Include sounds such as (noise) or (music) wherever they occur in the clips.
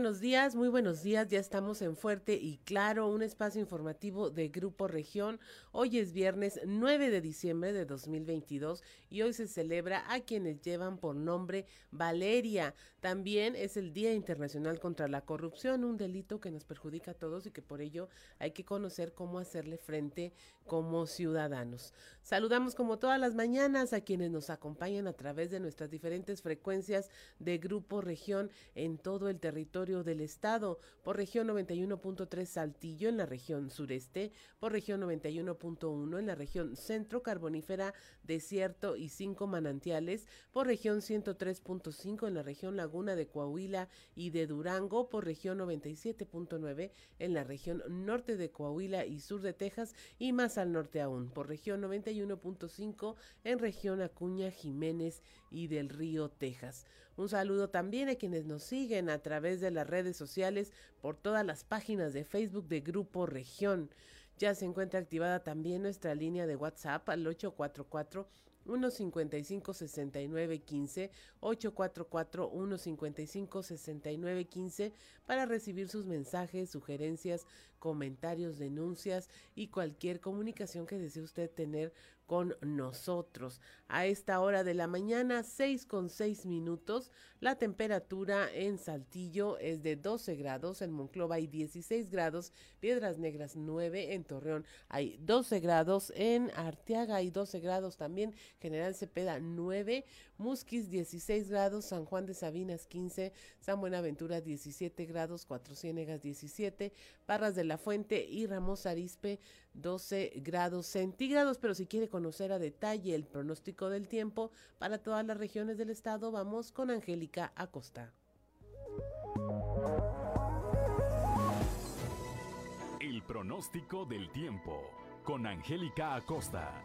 Buenos días, muy buenos días. Ya estamos en Fuerte y Claro, un espacio informativo de Grupo Región. Hoy es viernes 9 de diciembre de 2022 y hoy se celebra a quienes llevan por nombre Valeria. También es el Día Internacional contra la Corrupción, un delito que nos perjudica a todos y que por ello hay que conocer cómo hacerle frente como ciudadanos. Saludamos como todas las mañanas a quienes nos acompañan a través de nuestras diferentes frecuencias de Grupo Región en todo el territorio del estado, por región 91.3 Saltillo en la región sureste, por región 91.1 en la región centro carbonífera, desierto y cinco manantiales, por región 103.5 en la región Laguna de Coahuila y de Durango, por región 97.9 en la región norte de Coahuila y sur de Texas y más al norte aún, por región 91.5 en región Acuña, Jiménez y del Río, Texas. Un saludo también a quienes nos siguen a través de las redes sociales por todas las páginas de Facebook de Grupo Región. Ya se encuentra activada también nuestra línea de WhatsApp al 844 155 6915 844 155 6915 para recibir sus mensajes, sugerencias, comentarios, denuncias y cualquier comunicación que desee usted tener con nosotros. A esta hora de la mañana, 6 con 6 minutos, la temperatura en Saltillo es de 12 grados, en Monclova hay 16 grados, Piedras Negras 9, en Torreón hay 12 grados, en Arteaga hay 12 grados también, General Cepeda 9, Musquis 16 grados, San Juan de Sabinas 15, San Buenaventura 17 grados, Cuatro Ciénegas 17, Parras de la Fuente y Ramos Arispe 12 grados centígrados, pero si quiere conocer a detalle el pronóstico del tiempo para todas las regiones del estado, vamos con Angélica Acosta. El pronóstico del tiempo con Angélica Acosta.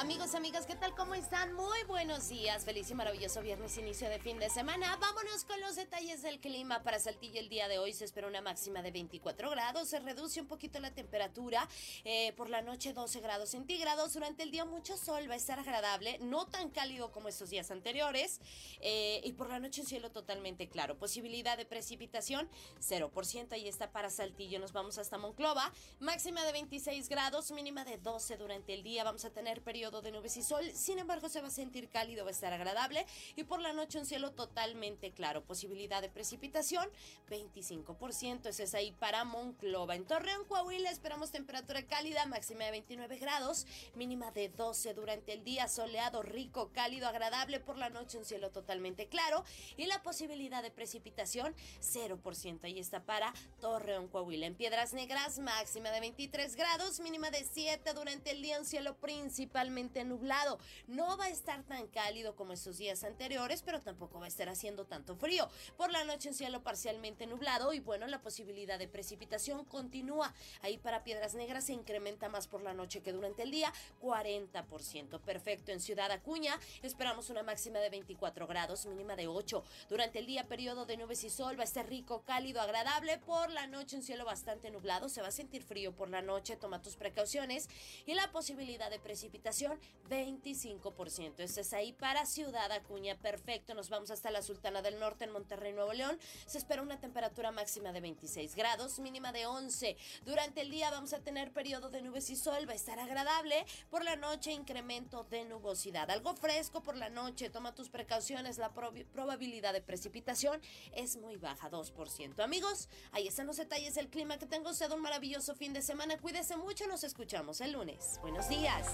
Amigos, amigas, ¿qué tal? ¿Cómo están? Muy buenos días. Feliz y maravilloso viernes, inicio de fin de semana. Vámonos con los detalles del clima. Para Saltillo el día de hoy se espera una máxima de 24 grados. Se reduce un poquito la temperatura. Eh, por la noche 12 grados centígrados. Durante el día mucho sol. Va a estar agradable. No tan cálido como estos días anteriores. Eh, y por la noche un cielo totalmente claro. Posibilidad de precipitación 0%. Ahí está para Saltillo. Nos vamos hasta Monclova. Máxima de 26 grados. Mínima de 12 durante el día. Vamos a tener periodo de nubes y sol, sin embargo se va a sentir cálido, va a estar agradable y por la noche un cielo totalmente claro. Posibilidad de precipitación 25%, ese es ahí para Monclova. En Torreón, Coahuila esperamos temperatura cálida, máxima de 29 grados, mínima de 12 durante el día, soleado, rico, cálido, agradable, por la noche un cielo totalmente claro y la posibilidad de precipitación 0%, ahí está para Torreón, Coahuila. En Piedras Negras, máxima de 23 grados, mínima de 7 durante el día, un cielo principalmente nublado. No va a estar tan cálido como estos días anteriores, pero tampoco va a estar haciendo tanto frío. Por la noche un cielo parcialmente nublado y bueno, la posibilidad de precipitación continúa. Ahí para Piedras Negras se incrementa más por la noche que durante el día, 40%. Perfecto. En Ciudad Acuña esperamos una máxima de 24 grados, mínima de 8. Durante el día, periodo de nubes y sol, va a estar rico, cálido, agradable. Por la noche un cielo bastante nublado, se va a sentir frío por la noche, toma tus precauciones. Y la posibilidad de precipitación 25%. Este es ahí para Ciudad Acuña. Perfecto. Nos vamos hasta la Sultana del Norte en Monterrey, Nuevo León. Se espera una temperatura máxima de 26 grados, mínima de 11. Durante el día vamos a tener periodo de nubes y sol. Va a estar agradable. Por la noche, incremento de nubosidad. Algo fresco por la noche. Toma tus precauciones. La probabilidad de precipitación es muy baja, 2%. Amigos, ahí están los detalles del clima. Que tenga usted un maravilloso fin de semana. Cuídese mucho. Nos escuchamos el lunes. Buenos días.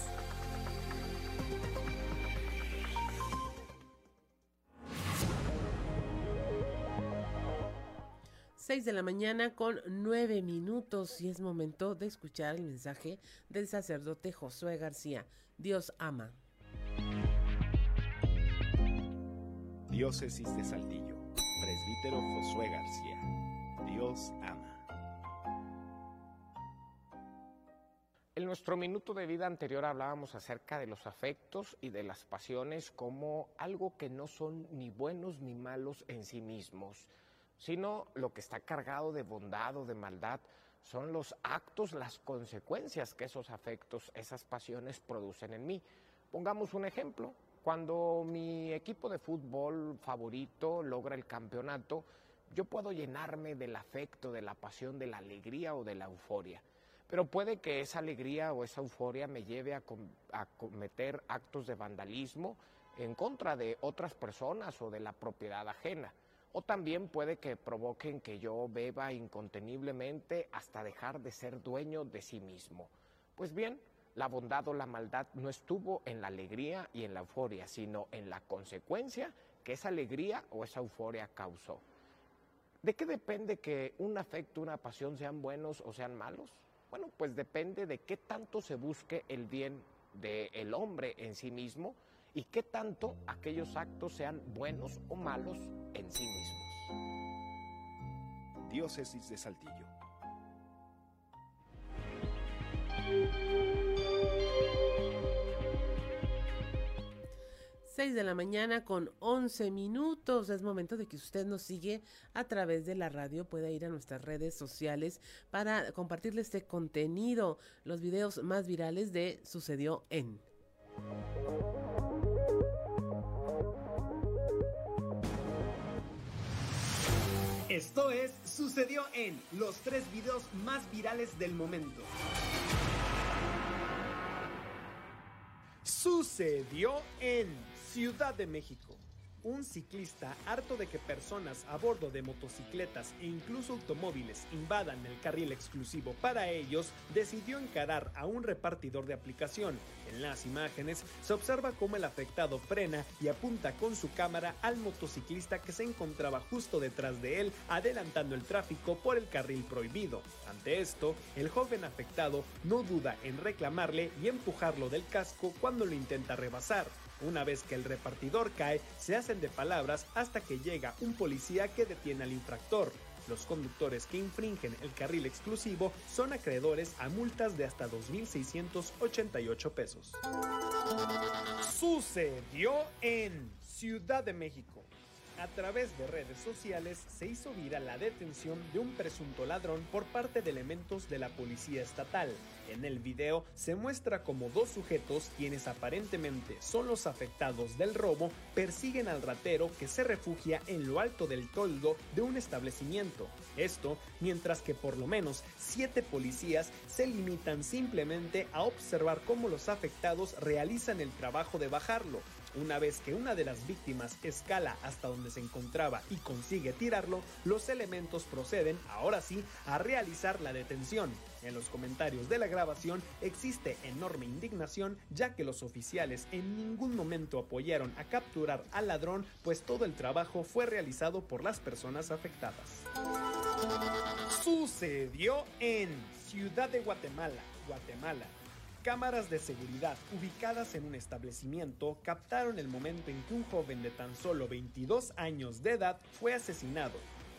6 de la mañana con 9 minutos y es momento de escuchar el mensaje del sacerdote Josué García. Dios ama. Diócesis de Saltillo. Presbítero Josué García. Dios ama. En nuestro minuto de vida anterior hablábamos acerca de los afectos y de las pasiones como algo que no son ni buenos ni malos en sí mismos, sino lo que está cargado de bondad o de maldad son los actos, las consecuencias que esos afectos, esas pasiones producen en mí. Pongamos un ejemplo. Cuando mi equipo de fútbol favorito logra el campeonato, yo puedo llenarme del afecto, de la pasión, de la alegría o de la euforia. Pero puede que esa alegría o esa euforia me lleve a, cometer actos de vandalismo en contra de otras personas o de la propiedad ajena. O también puede que provoquen que yo beba inconteniblemente hasta dejar de ser dueño de sí mismo. Pues bien, la bondad o la maldad no estuvo en la alegría y en la euforia, sino en la consecuencia que esa alegría o esa euforia causó. ¿De qué depende que un afecto, una pasión sean buenos o sean malos? Bueno, pues depende de qué tanto se busque el bien del hombre en sí mismo y qué tanto aquellos actos sean buenos o malos en sí mismos. Diócesis de Saltillo. 6 de la mañana con 11 minutos. Es momento de que usted nos sigue a través de la radio. Puede ir a nuestras redes sociales para compartirle este contenido, los videos más virales de Sucedió en. Esto es Sucedió en los tres videos más virales del momento. Sucedió en Ciudad de México. Un ciclista harto de que personas a bordo de motocicletas e incluso automóviles invadan el carril exclusivo para ellos, decidió encarar a un repartidor de aplicación. En las imágenes se observa cómo el afectado frena y apunta con su cámara al motociclista que se encontraba justo detrás de él, adelantando el tráfico por el carril prohibido. Ante esto, el joven afectado no duda en reclamarle y empujarlo del casco cuando lo intenta rebasar. Una vez que el repartidor cae, se hacen de palabras hasta que llega un policía que detiene al infractor. Los conductores que infringen el carril exclusivo son acreedores a multas de hasta 2.688 pesos. Sucedió en Ciudad de México. A través de redes sociales se hizo viral la detención de un presunto ladrón por parte de elementos de la policía estatal. En el video se muestra como dos sujetos, quienes aparentemente son los afectados del robo, persiguen al ratero que se refugia en lo alto del toldo de un establecimiento. Esto mientras que por lo menos siete policías se limitan simplemente a observar cómo los afectados realizan el trabajo de bajarlo. Una vez que una de las víctimas escala hasta donde se encontraba y consigue tirarlo, los elementos proceden, ahora sí, a realizar la detención. En los comentarios de la grabación existe enorme indignación ya que los oficiales en ningún momento apoyaron a capturar al ladrón pues todo el trabajo fue realizado por las personas afectadas. Sucedió en Ciudad de Guatemala, Guatemala. Cámaras de seguridad ubicadas en un establecimiento captaron el momento en que un joven de tan solo 22 años de edad fue asesinado.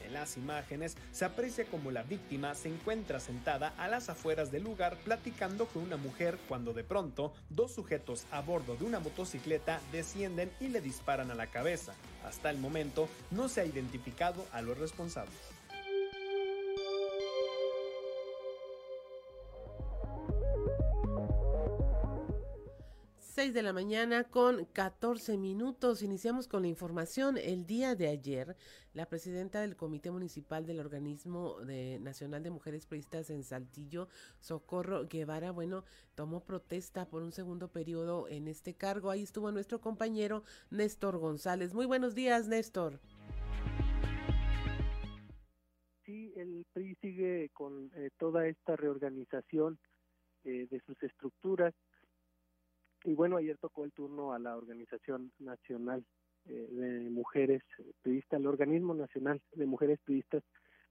En las imágenes se aprecia como la víctima se encuentra sentada a las afueras del lugar platicando con una mujer cuando de pronto dos sujetos a bordo de una motocicleta descienden y le disparan a la cabeza. Hasta el momento no se ha identificado a los responsables. 6 de la mañana con 14 minutos. Iniciamos con la información. El día de ayer, la presidenta del Comité Municipal del Organismo Nacional de Mujeres Priistas en Saltillo, Socorro Guevara, bueno, tomó protesta por un segundo periodo en este cargo. Ahí estuvo nuestro compañero Néstor González. Muy buenos días, Néstor. Sí, el PRI sigue con eh, toda esta reorganización eh, de sus estructuras y bueno, ayer tocó el turno a la Organización Nacional eh, de Mujeres Periodistas, el Organismo Nacional de Mujeres Periodistas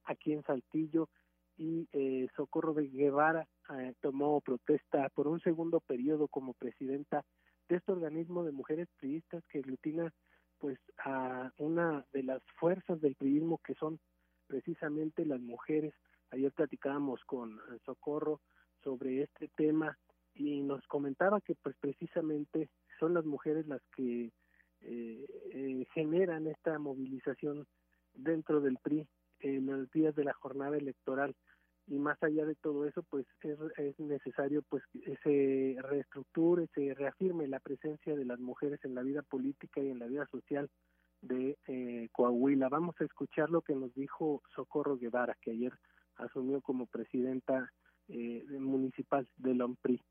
aquí en Saltillo y eh, Socorro de Guevara eh, tomó protesta por un segundo periodo como presidenta de este organismo de mujeres periodistas que aglutina pues a una de las fuerzas del periodismo que son precisamente las mujeres. Ayer platicábamos con Socorro sobre este tema y nos comentaba que pues precisamente son las mujeres las que eh, eh, generan esta movilización dentro del PRI en los días de la jornada electoral. Y más allá de todo eso pues es, es necesario pues que se reestructure se reafirme la presencia de las mujeres en la vida política y en la vida social de eh, Coahuila. Vamos a escuchar lo que nos dijo Socorro Guevara que ayer asumió como presidenta eh, municipal del OMPRI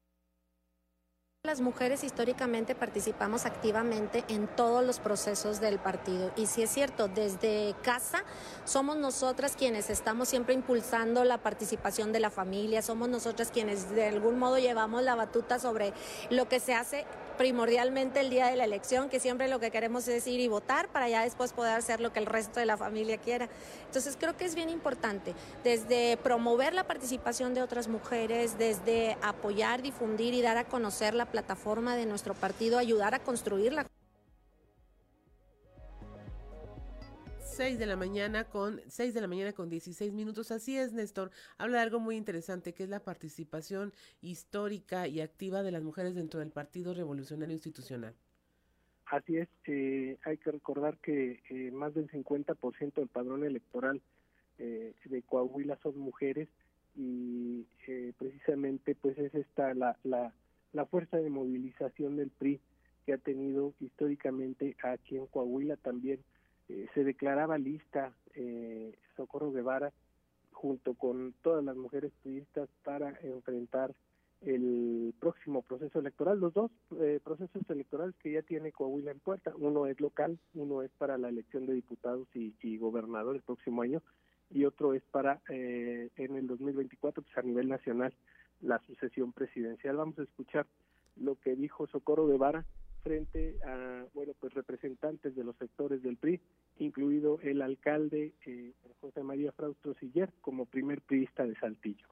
las mujeres históricamente participamos activamente en todos los procesos del partido y si es cierto, desde casa somos nosotras quienes estamos siempre impulsando la participación de la familia, somos nosotras quienes de algún modo llevamos la batuta sobre lo que se hace primordialmente el día de la elección, que siempre lo que queremos es ir y votar para ya después poder hacer lo que el resto de la familia quiera. Entonces creo que es bien importante, desde promover la participación de otras mujeres, desde apoyar, difundir y dar a conocer la plataforma de nuestro partido, ayudar a construirla. 6 de la mañana con 6 de la mañana con 16 minutos. Así es, Néstor. Habla de algo muy interesante que es la participación histórica y activa de las mujeres dentro del Partido Revolucionario Institucional. Así es, eh, hay que recordar que eh, más del 50% del padrón electoral eh, de Coahuila son mujeres y eh, precisamente pues es esta la, la, la fuerza de movilización del PRI que ha tenido históricamente aquí en Coahuila también eh, se declaraba lista eh, Socorro Guevara junto con todas las mujeres turistas para enfrentar el próximo proceso electoral, los dos eh, procesos electorales que ya tiene Coahuila en puerta, uno es local, uno es para la elección de diputados y, y gobernador el próximo año y otro es para eh, en el 2024 pues a nivel nacional la sucesión presidencial. Vamos a escuchar lo que dijo Socorro Guevara frente a bueno pues representantes de los sectores del PRI, incluido el alcalde eh, José María Fraustro Siller como primer priista de Saltillo.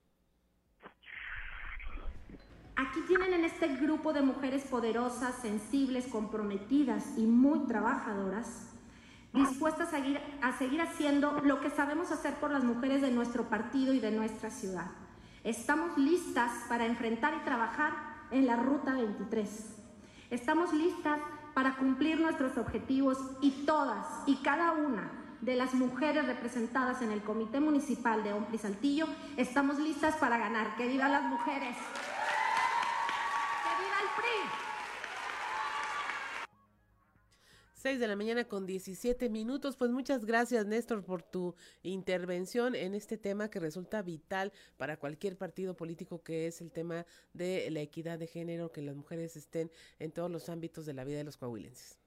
Aquí tienen en este grupo de mujeres poderosas, sensibles, comprometidas y muy trabajadoras, dispuestas a seguir, a seguir haciendo lo que sabemos hacer por las mujeres de nuestro partido y de nuestra ciudad. Estamos listas para enfrentar y trabajar en la Ruta 23 Estamos listas para cumplir nuestros objetivos y todas y cada una de las mujeres representadas en el Comité Municipal de Ompli Saltillo estamos listas para ganar. ¡Que vivan las mujeres! 6 de la mañana con 17 minutos. Pues muchas gracias, Néstor, por tu intervención en este tema que resulta vital para cualquier partido político, que es el tema de la equidad de género, que las mujeres estén en todos los ámbitos de la vida de los coahuilenses.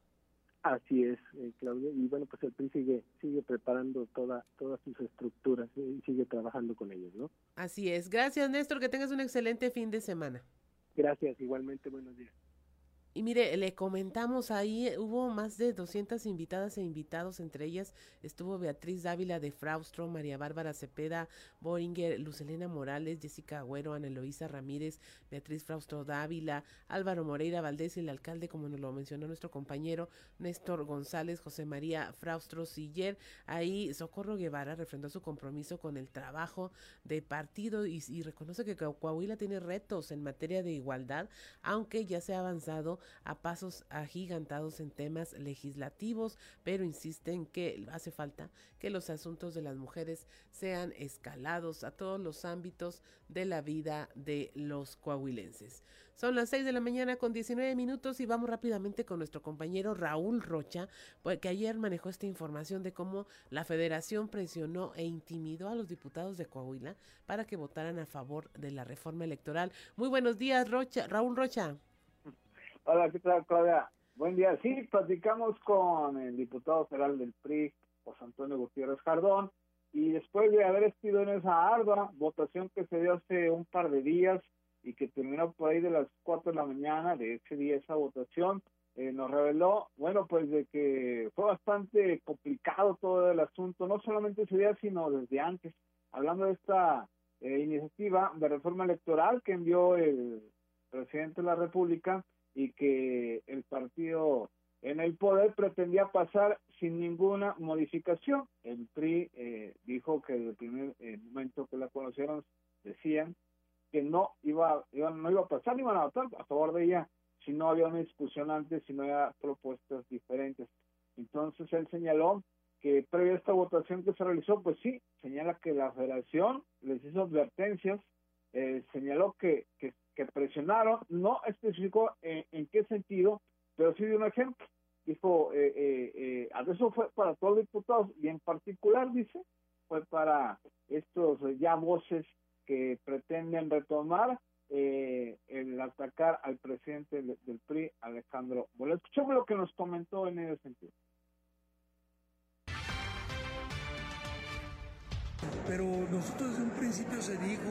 Así es, eh, Claudia. Y bueno, pues el PRI sigue, sigue preparando toda, todas sus estructuras eh, y sigue trabajando con ellos, ¿no? Así es. Gracias, Néstor. Que tengas un excelente fin de semana. Gracias, igualmente. Buenos días. Y mire, le comentamos ahí, hubo más de 200 invitadas e invitados, entre ellas estuvo Beatriz Dávila de Fraustro, María Bárbara Cepeda, Boringer, Lucelena Morales, Jessica Agüero, Ana Eloísa Ramírez, Beatriz Fraustro Dávila, Álvaro Moreira Valdés y el alcalde, como nos lo mencionó nuestro compañero Néstor González, José María Fraustro Siller. Ahí Socorro Guevara refrendó su compromiso con el trabajo de partido y, y reconoce que Coahuila tiene retos en materia de igualdad, aunque ya se ha avanzado a pasos agigantados en temas legislativos, pero insisten que hace falta que los asuntos de las mujeres sean escalados a todos los ámbitos de la vida de los coahuilenses. Son las 6 de la mañana con 19 minutos y vamos rápidamente con nuestro compañero Raúl Rocha, pues, que ayer manejó esta información de cómo la federación presionó e intimidó a los diputados de Coahuila para que votaran a favor de la reforma electoral. Muy buenos días, Rocha, Raúl Rocha. Hola, ¿qué tal, Claudia? Buen día. Sí, platicamos con el diputado federal del PRI, José Antonio Gutiérrez Jardón, y después de haber estado en esa ardua votación que se dio hace un par de días y que terminó por ahí de las 4 de la mañana de ese día esa votación, eh, nos reveló, bueno, pues de que fue bastante complicado todo el asunto, no solamente ese día, sino desde antes. Hablando de esta eh, iniciativa de reforma electoral que envió el presidente de la República, y que el partido en el poder pretendía pasar sin ninguna modificación. El PRI eh, dijo que desde el primer eh, momento que la conocieron decían que no iba, iba no iba a pasar, ni iban a votar a favor de ella si no había una discusión antes, si no había propuestas diferentes. Entonces él señaló que previo a esta votación que se realizó, pues sí, señala que la federación les hizo advertencias, eh, señaló que, que, presionaron, no especificó en, qué sentido, pero sí dio un ejemplo. Dijo, eh, eh, eh, eso fue para todos los diputados y en particular, dice, fue para estos ya voces que pretenden retomar eh, el atacar al presidente del, PRI, Alejandro Bueno, Escuchemos lo que nos comentó en ese sentido. Pero nosotros desde un principio se dijo,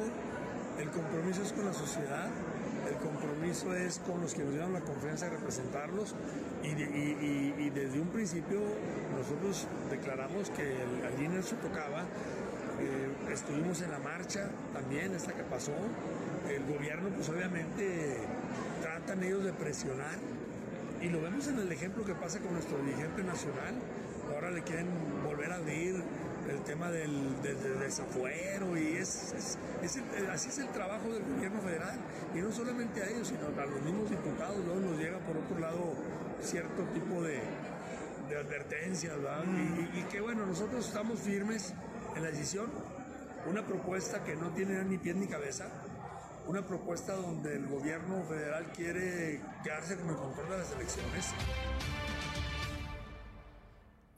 el compromiso es con la sociedad, el compromiso es con los que nos dieron la confianza de representarlos y, desde un principio nosotros declaramos que el, al INE se tocaba, estuvimos en la marcha también, esta que pasó, el gobierno pues obviamente tratan ellos de presionar y lo vemos en el ejemplo que pasa con nuestro dirigente nacional, ahora le quieren volver a abrir el tema del, desafuero y es, así es el trabajo del gobierno federal. Y no solamente a ellos sino a los mismos diputados luego nos llega por otro lado cierto tipo de, advertencias y, y, que bueno nosotros estamos firmes en la decisión. Una propuesta que no tiene ni pie ni cabeza. Una propuesta donde el gobierno federal quiere quedarse con el control de las elecciones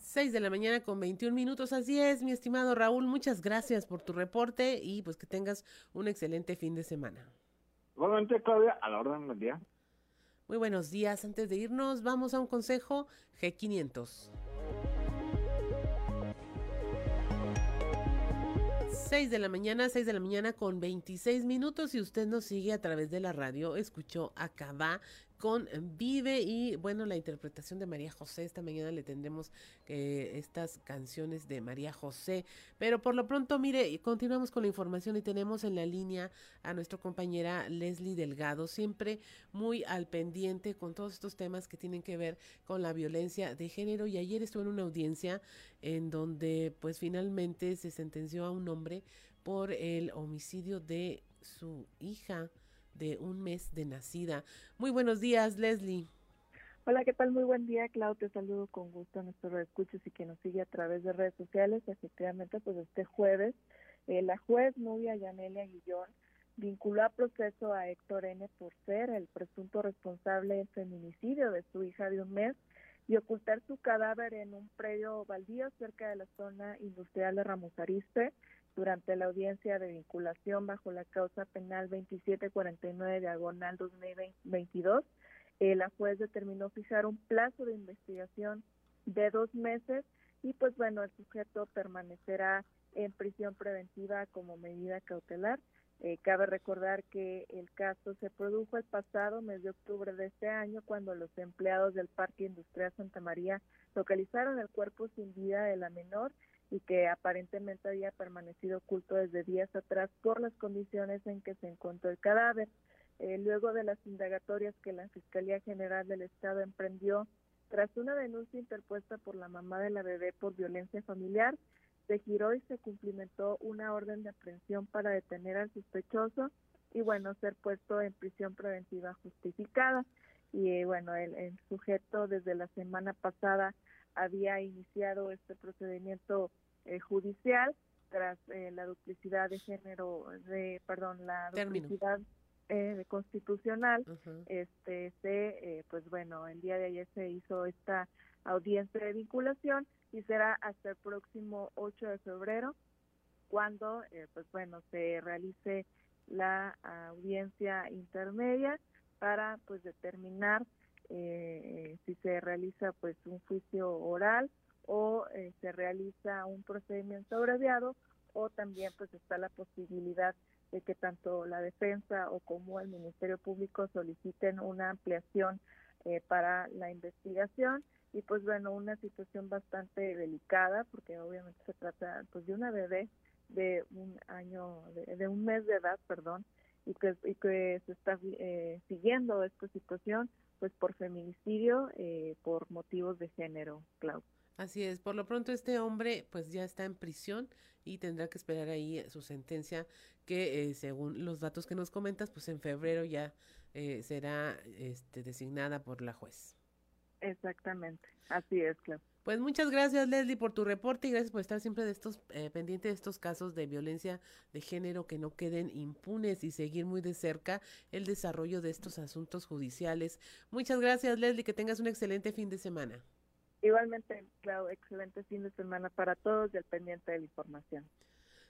6 de la mañana con 21 minutos. Así es, mi estimado Raúl, muchas gracias por tu reporte y pues que tengas un excelente fin de semana. Igualmente, Claudia, a la orden del día. Muy buenos días. Antes de irnos, vamos a un consejo G500. 6 de la mañana, 6 de la mañana con 26 minutos. Si usted nos sigue a través de la radio, escuchó Acaba con Vive y bueno, la interpretación de María José. Esta mañana le tendremos eh, estas canciones de María José. Pero por lo pronto, mire, continuamos con la información y tenemos en la línea a nuestra compañera Leslie Delgado, siempre muy al pendiente con todos estos temas que tienen que ver con la violencia de género. Y ayer estuvo en una audiencia en donde pues finalmente se sentenció a un hombre por el homicidio de su hija de un mes de nacida. Muy buenos días, Leslie. Hola, ¿qué tal? Muy buen día, Clau. Te saludo con gusto a nuestros escuchas y que nos sigue a través de redes sociales. Efectivamente, pues este jueves, eh, la juez Nubia Yanelia Guillón vinculó a proceso a Héctor N. por ser el presunto responsable del feminicidio de su hija de un mes y ocultar su cadáver en un predio baldío cerca de la zona industrial de Ramos Arizpe durante la audiencia de vinculación bajo la causa penal 2749 diagonal 2022, eh, la juez determinó fijar un plazo de investigación de dos meses y pues bueno, el sujeto permanecerá en prisión preventiva como medida cautelar. Eh, cabe recordar que el caso se produjo el pasado mes de octubre de este año cuando los empleados del Parque Industrial Santa María localizaron el cuerpo sin vida de la menor y que aparentemente había permanecido oculto desde días atrás por las condiciones en que se encontró el cadáver. Eh, luego de las indagatorias que la Fiscalía General del Estado emprendió tras una denuncia interpuesta por la mamá de la bebé por violencia familiar, se giró y se cumplimentó una orden de aprehensión para detener al sospechoso y bueno, ser puesto en prisión preventiva justificada. Y eh, bueno, el sujeto desde la semana pasada había iniciado este procedimiento eh, judicial tras eh, la duplicidad de género, de perdón, la duplicidad eh, constitucional. Este se, pues bueno, el día de ayer se hizo esta audiencia de vinculación y será hasta el próximo 8 de febrero cuando, pues bueno, se realice la audiencia intermedia para pues determinar eh, si se realiza pues un juicio oral o eh, se realiza un procedimiento abreviado o también pues está la posibilidad de que tanto la defensa o como el Ministerio Público soliciten una ampliación eh, para la investigación. Y pues bueno una situación bastante delicada porque obviamente se trata pues de una bebé de un año de, un mes de edad perdón y que, y que se está eh, siguiendo esta situación pues por feminicidio, eh, por motivos de género, Clau. Así es, por lo pronto este hombre pues ya está en prisión y tendrá que esperar ahí su sentencia que eh, según los datos que nos comentas pues en febrero ya eh, será este, designada por la juez. Exactamente, así es, claro. Pues muchas gracias Leslie por tu reporte y gracias por estar siempre de estos eh, pendiente de estos casos de violencia de género que no queden impunes y seguir muy de cerca el desarrollo de estos asuntos judiciales. Muchas gracias Leslie, que tengas un excelente fin de semana. Igualmente, claro, excelente fin de semana para todos y al pendiente de la información.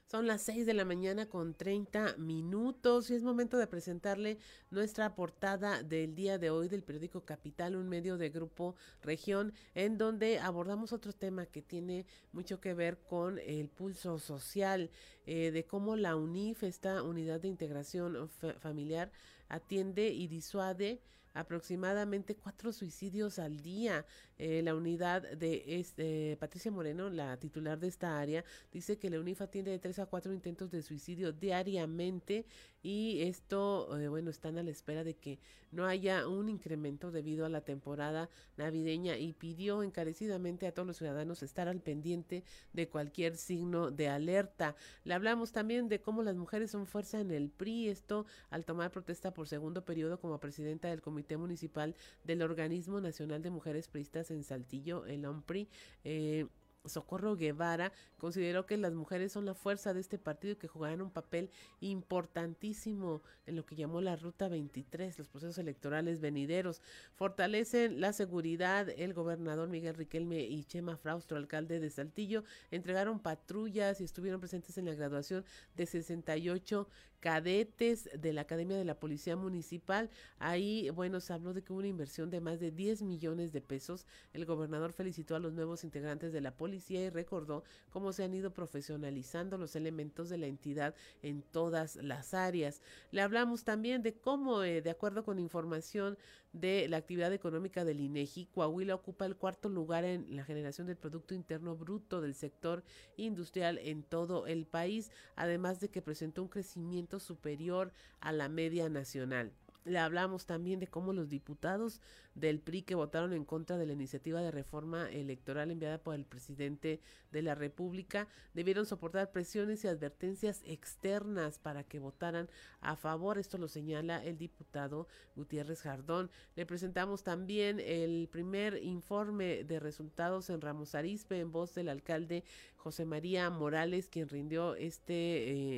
Son las 6 de la mañana con 30 minutos y es momento de presentarle nuestra portada del día de hoy del periódico Capital, un medio de grupo región, en donde abordamos otro tema que tiene mucho que ver con el pulso social, eh, de cómo la UNIF, esta unidad de integración familiar, atiende y disuade aproximadamente cuatro suicidios al día. Eh, la unidad de este, Patricia Moreno, la titular de esta área, dice que la UNIFA tiene de tres a cuatro intentos de suicidio diariamente y esto, eh, bueno, están a la espera de que no haya un incremento debido a la temporada navideña y pidió encarecidamente a todos los ciudadanos estar al pendiente de cualquier signo de alerta. Le hablamos también de cómo las mujeres son fuerza en el PRI, esto al tomar protesta por segundo periodo como presidenta del Comité Municipal del Organismo Nacional de Mujeres Priistas en Saltillo, el OMPRI. Eh, Socorro Guevara consideró que las mujeres son la fuerza de este partido y que jugarán un papel importantísimo en lo que llamó la Ruta 23, los procesos electorales venideros. Fortalecen la seguridad. El gobernador Miguel Riquelme y Chema Fraustro, alcalde de Saltillo, entregaron patrullas y estuvieron presentes en la graduación de 68 cadetes de la Academia de la Policía Municipal. Ahí, bueno, se habló de que hubo una inversión de más de 10 millones de pesos. El gobernador felicitó a los nuevos integrantes de la policía y recordó cómo se han ido profesionalizando los elementos de la entidad en todas las áreas. Le hablamos también de cómo, eh, de acuerdo con información de la actividad económica del INEGI, Coahuila ocupa el cuarto lugar en la generación del Producto Interno Bruto del sector industrial en todo el país, además de que presentó un crecimiento superior a la media nacional. Le hablamos también de cómo los diputados del PRI que votaron en contra de la iniciativa de reforma electoral enviada por el presidente de la República debieron soportar presiones y advertencias externas para que votaran a favor. Esto lo señala el diputado Gutiérrez Jardón. Le presentamos también el primer informe de resultados en Ramos Arizpe en voz del alcalde José María Morales, quien rindió este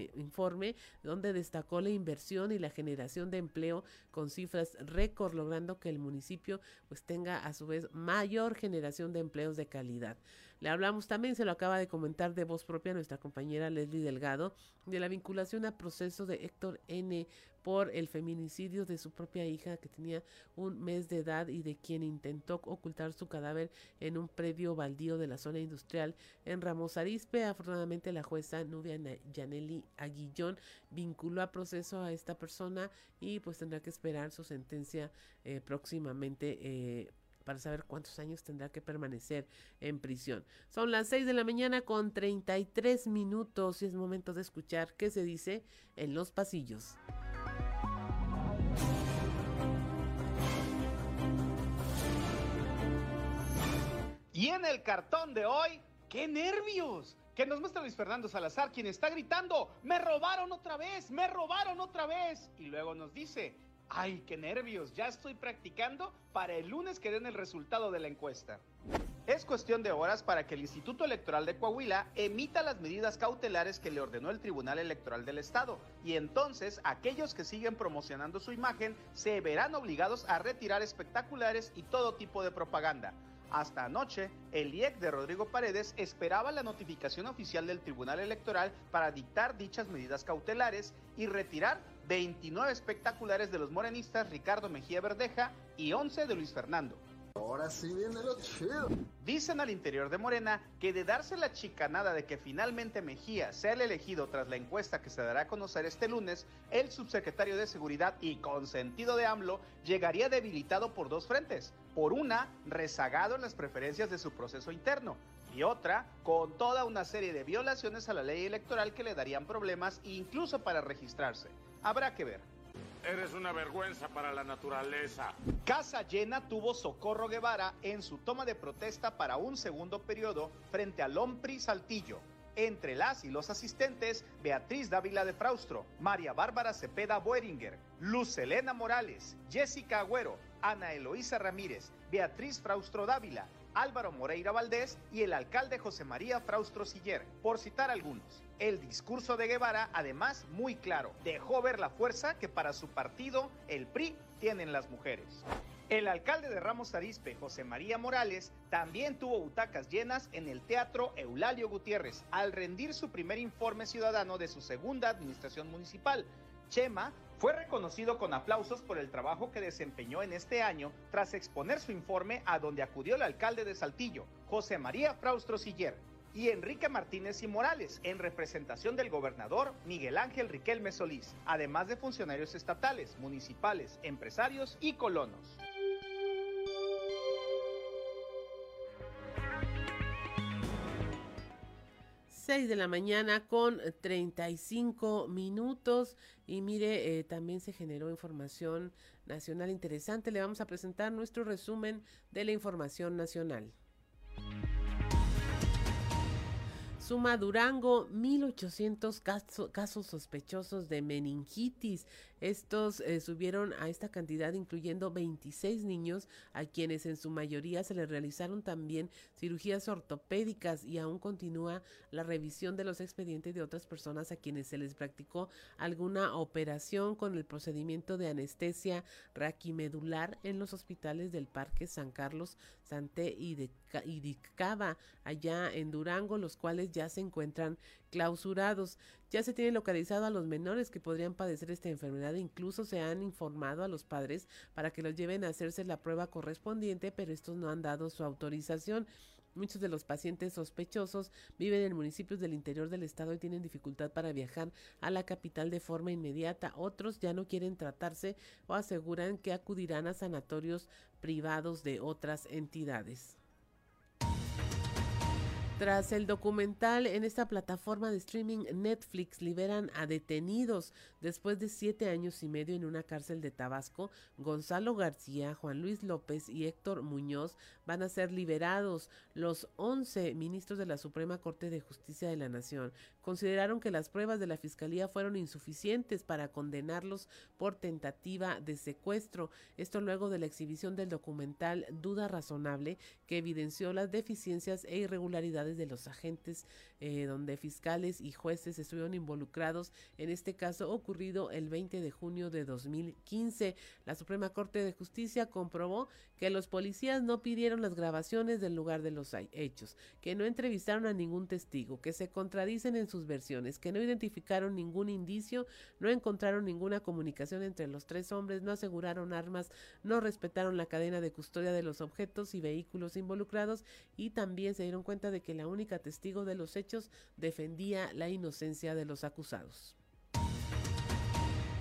eh, informe, donde destacó la inversión y la generación de empleo con cifras récord, logrando que el municipio pues tenga a su vez mayor generación de empleos de calidad. Le hablamos también, se lo acaba de comentar de voz propia nuestra compañera Leslie Delgado, de la vinculación a proceso de Héctor N por el feminicidio de su propia hija que tenía un mes de edad y de quien intentó ocultar su cadáver en un predio baldío de la zona industrial en Ramos Arizpe. Afortunadamente la jueza Nubia Yaneli Aguillón vinculó a proceso a esta persona y pues tendrá que esperar su sentencia eh, próximamente eh, para saber cuántos años tendrá que permanecer en prisión. Son las 6 de la mañana con 33 minutos y es momento de escuchar qué se dice en los pasillos. Y en el cartón de hoy, ¡qué nervios! Que nos muestra Luis Fernando Salazar, quien está gritando, ¡me robaron otra vez! ¡me robaron otra vez! Y luego nos dice, Ay, qué nervios, ya estoy practicando para el lunes que den el resultado de la encuesta. Es cuestión de horas para que el Instituto Electoral de Coahuila emita las medidas cautelares que le ordenó el Tribunal Electoral del Estado y entonces aquellos que siguen promocionando su imagen se verán obligados a retirar espectaculares y todo tipo de propaganda. Hasta anoche, el IEC de Rodrigo Paredes esperaba la notificación oficial del Tribunal Electoral para dictar dichas medidas cautelares y retirar 29 espectaculares de los morenistas Ricardo Mejía Verdeja y 11 de Luis Fernando. Ahora sí viene lo chido. Dicen al interior de Morena que de darse la chicanada de que finalmente Mejía sea el elegido tras la encuesta que se dará a conocer este lunes, el subsecretario de Seguridad y consentido de AMLO llegaría debilitado por dos frentes. Por una, rezagado en las preferencias de su proceso interno. Y otra, con toda una serie de violaciones a la ley electoral que le darían problemas incluso para registrarse. Habrá que ver. Eres una vergüenza para la naturaleza. Casa llena tuvo Socorro Guevara en su toma de protesta para un segundo periodo frente al Lompri Saltillo. Entre las y los asistentes, Beatriz Dávila de Fraustro, María Bárbara Cepeda Boeringer, Luz Elena Morales, Jessica Agüero, Ana Eloísa Ramírez, Beatriz Fraustro Dávila, Álvaro Moreira Valdés y el alcalde José María Fraustro Siller, por citar algunos. El discurso de Guevara, además, muy claro, dejó ver la fuerza que para su partido, el PRI, tienen las mujeres. El alcalde de Ramos Arizpe, José María Morales, también tuvo butacas llenas en el Teatro Eulalio Gutiérrez al rendir su primer informe ciudadano de su segunda administración municipal. Chema fue reconocido con aplausos por el trabajo que desempeñó en este año tras exponer su informe a donde acudió el alcalde de Saltillo, José María Fraustro Siller, y Enrique Martínez y Morales, en representación del gobernador Miguel Ángel Riquelme Solís, además de funcionarios estatales, municipales, empresarios y colonos. 6 de la mañana con 35 minutos y mire, eh, también se generó información nacional interesante. Le vamos a presentar nuestro resumen de la información nacional. Suma Durango 1.800 casos sospechosos de meningitis. Estos eh, subieron a esta cantidad incluyendo 26 niños a quienes en su mayoría se les realizaron también cirugías ortopédicas y aún continúa la revisión de los expedientes de otras personas a quienes se les practicó alguna operación con el procedimiento de anestesia raquimedular en los hospitales del Parque San Carlos, Santé y de, allá en Durango, los cuales ya se encuentran clausurados. Ya se tiene localizado a los menores que podrían padecer esta enfermedad. Incluso se han informado a los padres para que los lleven a hacerse la prueba correspondiente, pero estos no han dado su autorización. Muchos de los pacientes sospechosos viven en municipios del interior del estado y tienen dificultad para viajar a la capital de forma inmediata. Otros ya no quieren tratarse o aseguran que acudirán a sanatorios privados de otras entidades. Tras el documental en esta plataforma de streaming Netflix liberan a detenidos después de siete años y medio en una cárcel de Tabasco, Gonzalo García, Juan Luis López y Héctor Muñoz van a ser liberados. Los once ministros de la Suprema Corte de Justicia de la Nación consideraron que las pruebas de la Fiscalía fueron insuficientes para condenarlos por tentativa de secuestro. Esto luego de la exhibición del documental Duda Razonable que evidenció las deficiencias e irregularidades de los agentes eh, donde fiscales y jueces estuvieron involucrados en este caso ocurrido el 20 de junio de 2015. La Suprema Corte de Justicia comprobó que los policías no pidieron las grabaciones del lugar de los hechos, que no entrevistaron a ningún testigo, que se contradicen en sus versiones, que no identificaron ningún indicio, no encontraron ninguna comunicación entre los tres hombres, no aseguraron armas, no respetaron la cadena de custodia de los objetos y vehículos involucrados y también se dieron cuenta de que la única testigo de los hechos defendía la inocencia de los acusados.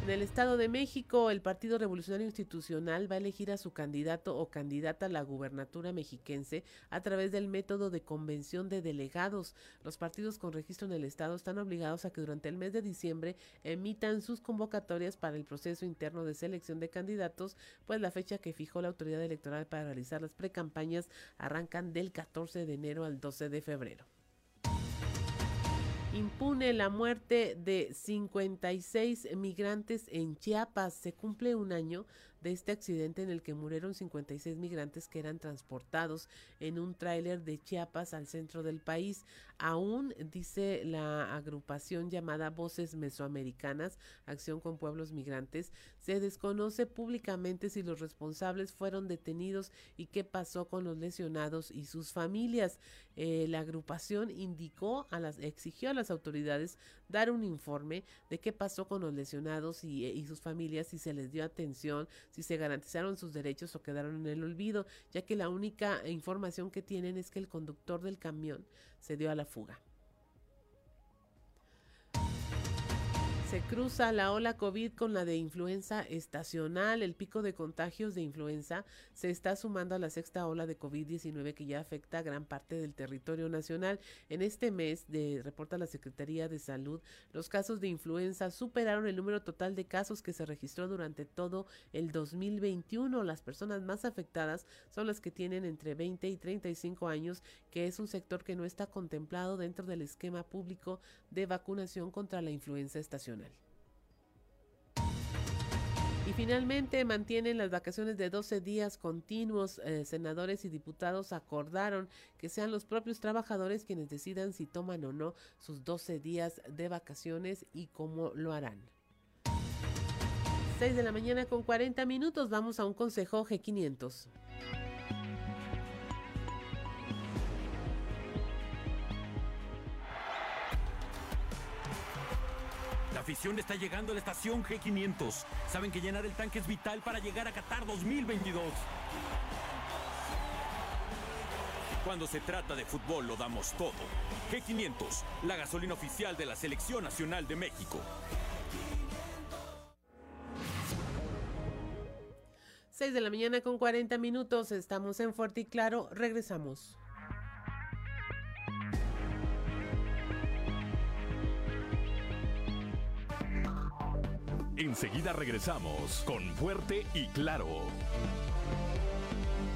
En el Estado de México, el Partido Revolucionario Institucional va a elegir a su candidato o candidata a la gubernatura mexiquense a través del método de convención de delegados. Los partidos con registro en el Estado están obligados a que durante el mes de diciembre emitan sus convocatorias para el proceso interno de selección de candidatos, pues la fecha que fijó la autoridad electoral para realizar las precampañas arrancan del 14 de enero al 12 de febrero impune la muerte de 56 migrantes en Chiapas. Se cumple un año de este accidente en el que murieron 56 migrantes que eran transportados en un tráiler de Chiapas al centro del país. Aún, dice la agrupación llamada Voces Mesoamericanas, Acción con Pueblos Migrantes, se desconoce públicamente si los responsables fueron detenidos y qué pasó con los lesionados y sus familias. Eh, la agrupación indicó a las, exigió a las autoridades dar un informe de qué pasó con los lesionados y, y sus familias, si se les dio atención, si se garantizaron sus derechos o quedaron en el olvido, ya que la única información que tienen es que el conductor del camión se dio a la fuga. Se cruza la ola COVID con la de influenza estacional. El pico de contagios de influenza se está sumando a la sexta ola de COVID-19 que ya afecta a gran parte del territorio nacional. En este mes, de, reporta la Secretaría de Salud, los casos de influenza superaron el número total de casos que se registró durante todo el 2021. Las personas más afectadas son las que tienen entre 20 y 35 años, que es un sector que no está contemplado dentro del esquema público de vacunación contra la influenza estacional. Y finalmente mantienen las vacaciones de 12 días continuos. Eh, senadores y diputados acordaron que sean los propios trabajadores quienes decidan si toman o no sus 12 días de vacaciones y cómo lo harán. 6 de la mañana con 40 minutos. Vamos a un consejo G500. Afición está llegando a la estación G500. Saben que llenar el tanque es vital para llegar a Qatar 2022. Cuando se trata de fútbol lo damos todo. G500, la gasolina oficial de la Selección Nacional de México. 6 de la mañana con 40 minutos, estamos en Fuerte y Claro, regresamos. Enseguida regresamos con Fuerte y Claro.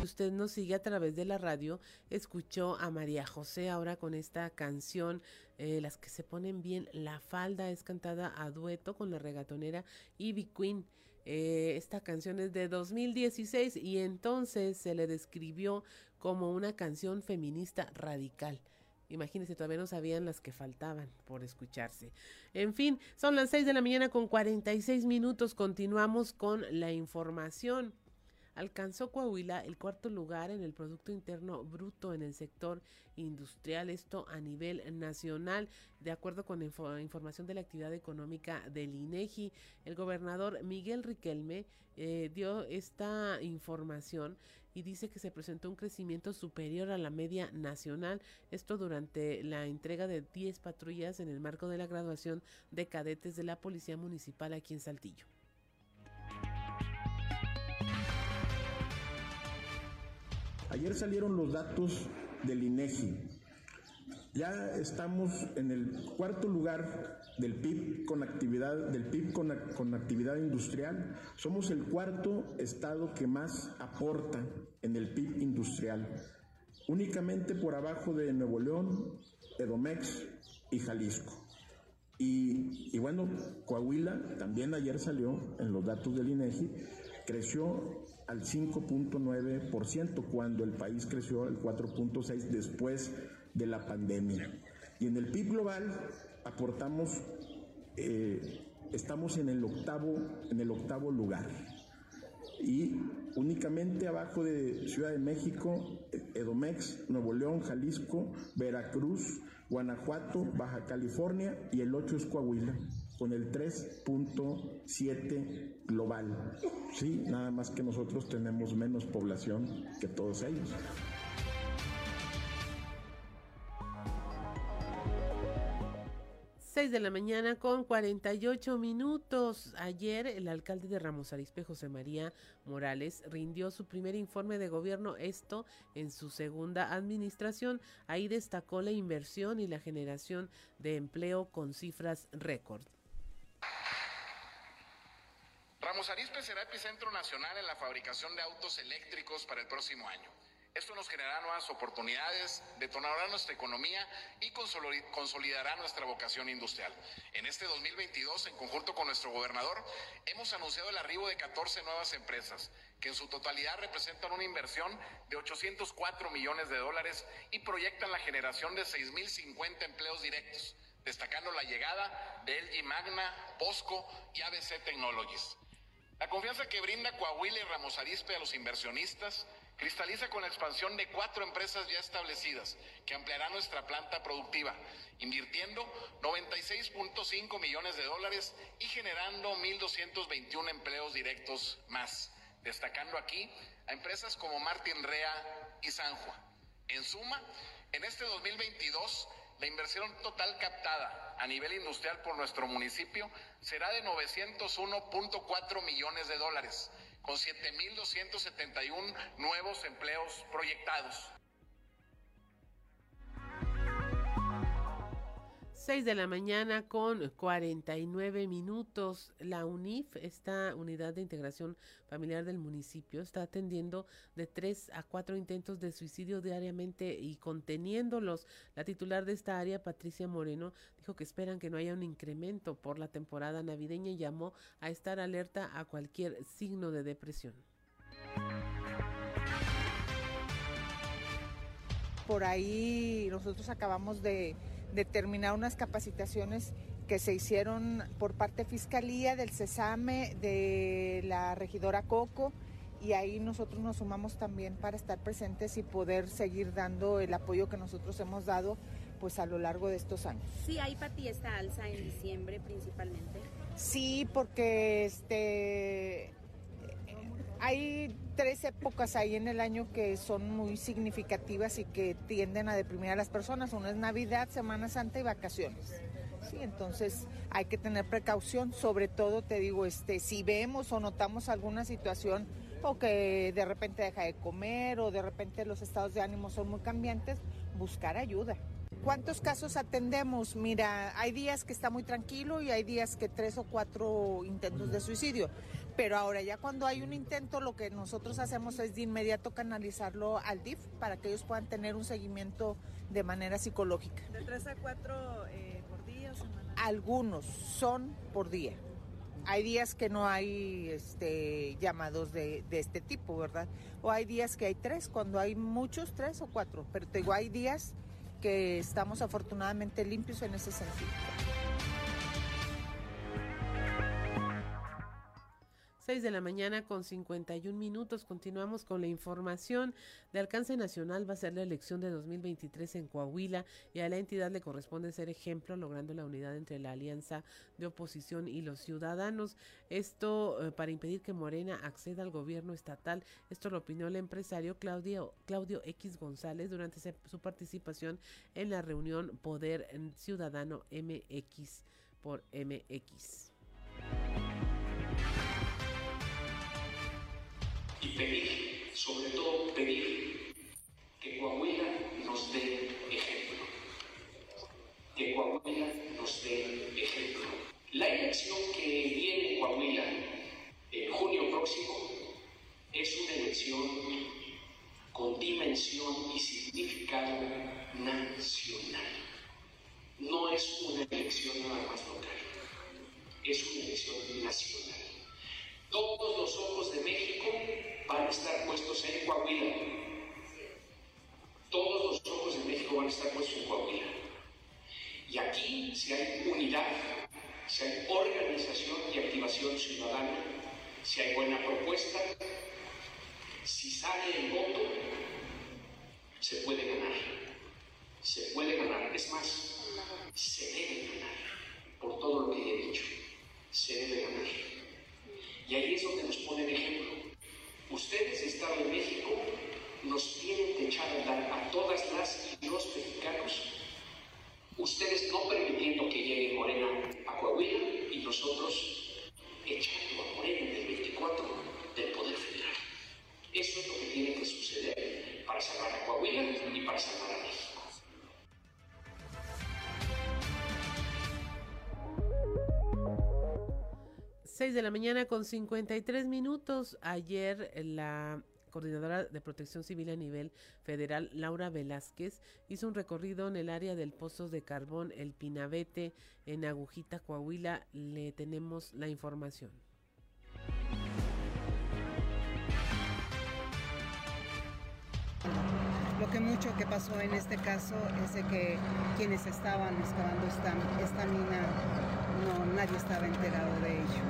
Usted nos sigue a través de la radio, escuchó a María José ahora con esta canción, eh, las que se ponen bien, La Falda es cantada a dueto con la regatonera Ivy Queen. Eh, esta canción es de 2016 y entonces se le describió como una canción feminista radical. Imagínense, todavía no sabían las que faltaban por escucharse. En fin, son las 6 de la mañana con 46 minutos. Continuamos con la información. Alcanzó Coahuila el cuarto lugar en el Producto Interno Bruto en el sector industrial, esto a nivel nacional, de acuerdo con información de la actividad económica del INEGI. El gobernador Miguel Riquelme eh, dio esta información y dice que se presentó un crecimiento superior a la media nacional, esto durante la entrega de 10 patrullas en el marco de la graduación de cadetes de la Policía Municipal aquí en Saltillo. Ayer salieron los datos del INEGI. Ya estamos en el cuarto lugar del PIB con actividad, del PIB con, actividad industrial. Somos el cuarto estado que más aporta en el PIB industrial, únicamente por abajo de Nuevo León, Edomex y Jalisco. Y, y bueno, Coahuila también ayer salió en los datos del INEGI, creció al 5.9% cuando el país creció al 4.6% después de la pandemia. Y en el PIB global aportamos, eh, estamos en el octavo, en el octavo lugar. Y únicamente abajo de Ciudad de México, Edomex, Nuevo León, Jalisco, Veracruz, Guanajuato, Baja California y el 8 es Coahuila con el 3.7 global. Sí, nada más que nosotros tenemos menos población que todos ellos. 6 de la mañana con 48 minutos. Ayer el alcalde de Ramos Arizpe, José María Morales, rindió su primer informe de gobierno, esto en su segunda administración. Ahí destacó la inversión y la generación de empleo con cifras récord. Ramos Arizpe será epicentro nacional en la fabricación de autos eléctricos para el próximo año. Esto nos generará nuevas oportunidades, detonará nuestra economía y consolidará nuestra vocación industrial. En este 2022, en conjunto con nuestro gobernador, hemos anunciado el arribo de 14 nuevas empresas, que en su totalidad representan una inversión de 804 millones de dólares y proyectan la generación de 6.050 empleos directos, destacando la llegada de LG Magna, POSCO y ABC Technologies. La confianza que brinda Coahuila y Ramos Arizpe a los inversionistas cristaliza con la expansión de cuatro empresas ya establecidas que ampliarán nuestra planta productiva, invirtiendo 96.5 millones de dólares y generando 1.221 empleos directos más, destacando aquí a empresas como Martin Rea y Sanjua. En suma, en este 2022, la inversión total captada a nivel industrial por nuestro municipio será de 901.4 millones de dólares, con 7.271 nuevos empleos proyectados. 6 de la mañana con 49 minutos. La UNIF, esta unidad de integración familiar del municipio, está atendiendo de 3 a 4 intentos de suicidio diariamente y conteniéndolos. La titular de esta área, Patricia Moreno, dijo que esperan que no haya un incremento por la temporada navideña y llamó a estar alerta a cualquier signo de depresión. Por ahí nosotros acabamos de determinar unas capacitaciones que se hicieron por parte Fiscalía, del CESAME, de la regidora Coco, y ahí nosotros nos sumamos también para estar presentes y poder seguir dando el apoyo que nosotros hemos dado pues a lo largo de estos años. Sí, hay para ti esta alza en diciembre principalmente. Sí, porque este hay tres épocas ahí en el año que son muy significativas y que tienden a deprimir a las personas. Uno es Navidad, Semana Santa y vacaciones. Sí, entonces hay que tener precaución, sobre todo te digo, este, si vemos o notamos alguna situación o que de repente deja de comer o de repente los estados de ánimo son muy cambiantes, buscar ayuda. ¿Cuántos casos atendemos? Mira, hay días que está muy tranquilo y hay días que tres o cuatro intentos de suicidio. Pero ahora ya cuando hay un intento, lo que nosotros hacemos es de inmediato canalizarlo al DIF para que ellos puedan tener un seguimiento de manera psicológica. ¿De tres a cuatro eh, por día o semana? Algunos son por día. Hay días que no hay este, llamados de, de, este tipo, ¿verdad? O hay días que hay tres, cuando hay muchos, tres o cuatro. Pero te digo, hay días que estamos afortunadamente limpios en ese sentido. 6 de la mañana con 51 minutos. Continuamos con la información. De alcance nacional va a ser la elección de 2023 en Coahuila y a la entidad le corresponde ser ejemplo, logrando la unidad entre la alianza de oposición y los ciudadanos. Esto eh, para impedir que Morena acceda al gobierno estatal. Esto lo opinó el empresario Claudio, Claudio X González durante su participación en la reunión Poder Ciudadano MX por MX y pedir, sobre todo pedir, que Coahuila nos dé ejemplo. Que Coahuila nos dé ejemplo. La elección que viene en Coahuila en junio próximo es una elección con dimensión y significado nacional. No es una elección nada más local, es una elección nacional. Si hay organización y activación ciudadana, si hay buena propuesta, si sale el voto, se puede ganar. Se puede ganar. Es más, se debe ganar. Por todo lo que he dicho, se debe ganar. Y ahí es donde nos ponen ejemplo. Ustedes, Estado de México, nos tienen que echar a andar a todas las y los mexicanos. Ustedes no permitiendo que llegue Morena a Coahuila y nosotros echando a Morena en el 24 del Poder Federal. Eso es lo que tiene que suceder para salvar a Coahuila y para salvar a México. 6 de la mañana con 53 minutos. Ayer la coordinadora de protección civil a nivel federal, Laura Velázquez, hizo un recorrido en el área del Pozos de Carbón, el Pinabete, en Agujita, Coahuila. Le tenemos la información. Lo que mucho que pasó en este caso es de que quienes estaban excavando esta, esta mina, nadie estaba enterado de ello.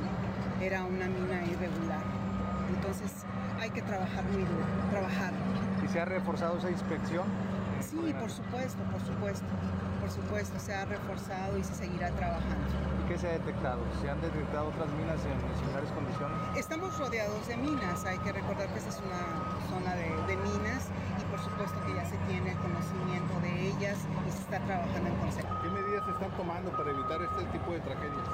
Era una mina irregular. Entonces hay que trabajar muy duro, trabajar. ¿Y se ha reforzado esa inspección? Sí, por supuesto, por supuesto. Por supuesto, se ha reforzado y se seguirá trabajando. ¿Y qué se ha detectado? ¿Se han detectado otras minas en similares condiciones? Estamos rodeados de minas. Hay que recordar que esta es una zona de, de minas y por supuesto que ya se tiene conocimiento de ellas y se está trabajando en consejo. ¿Qué medidas se están tomando para evitar este tipo de tragedias?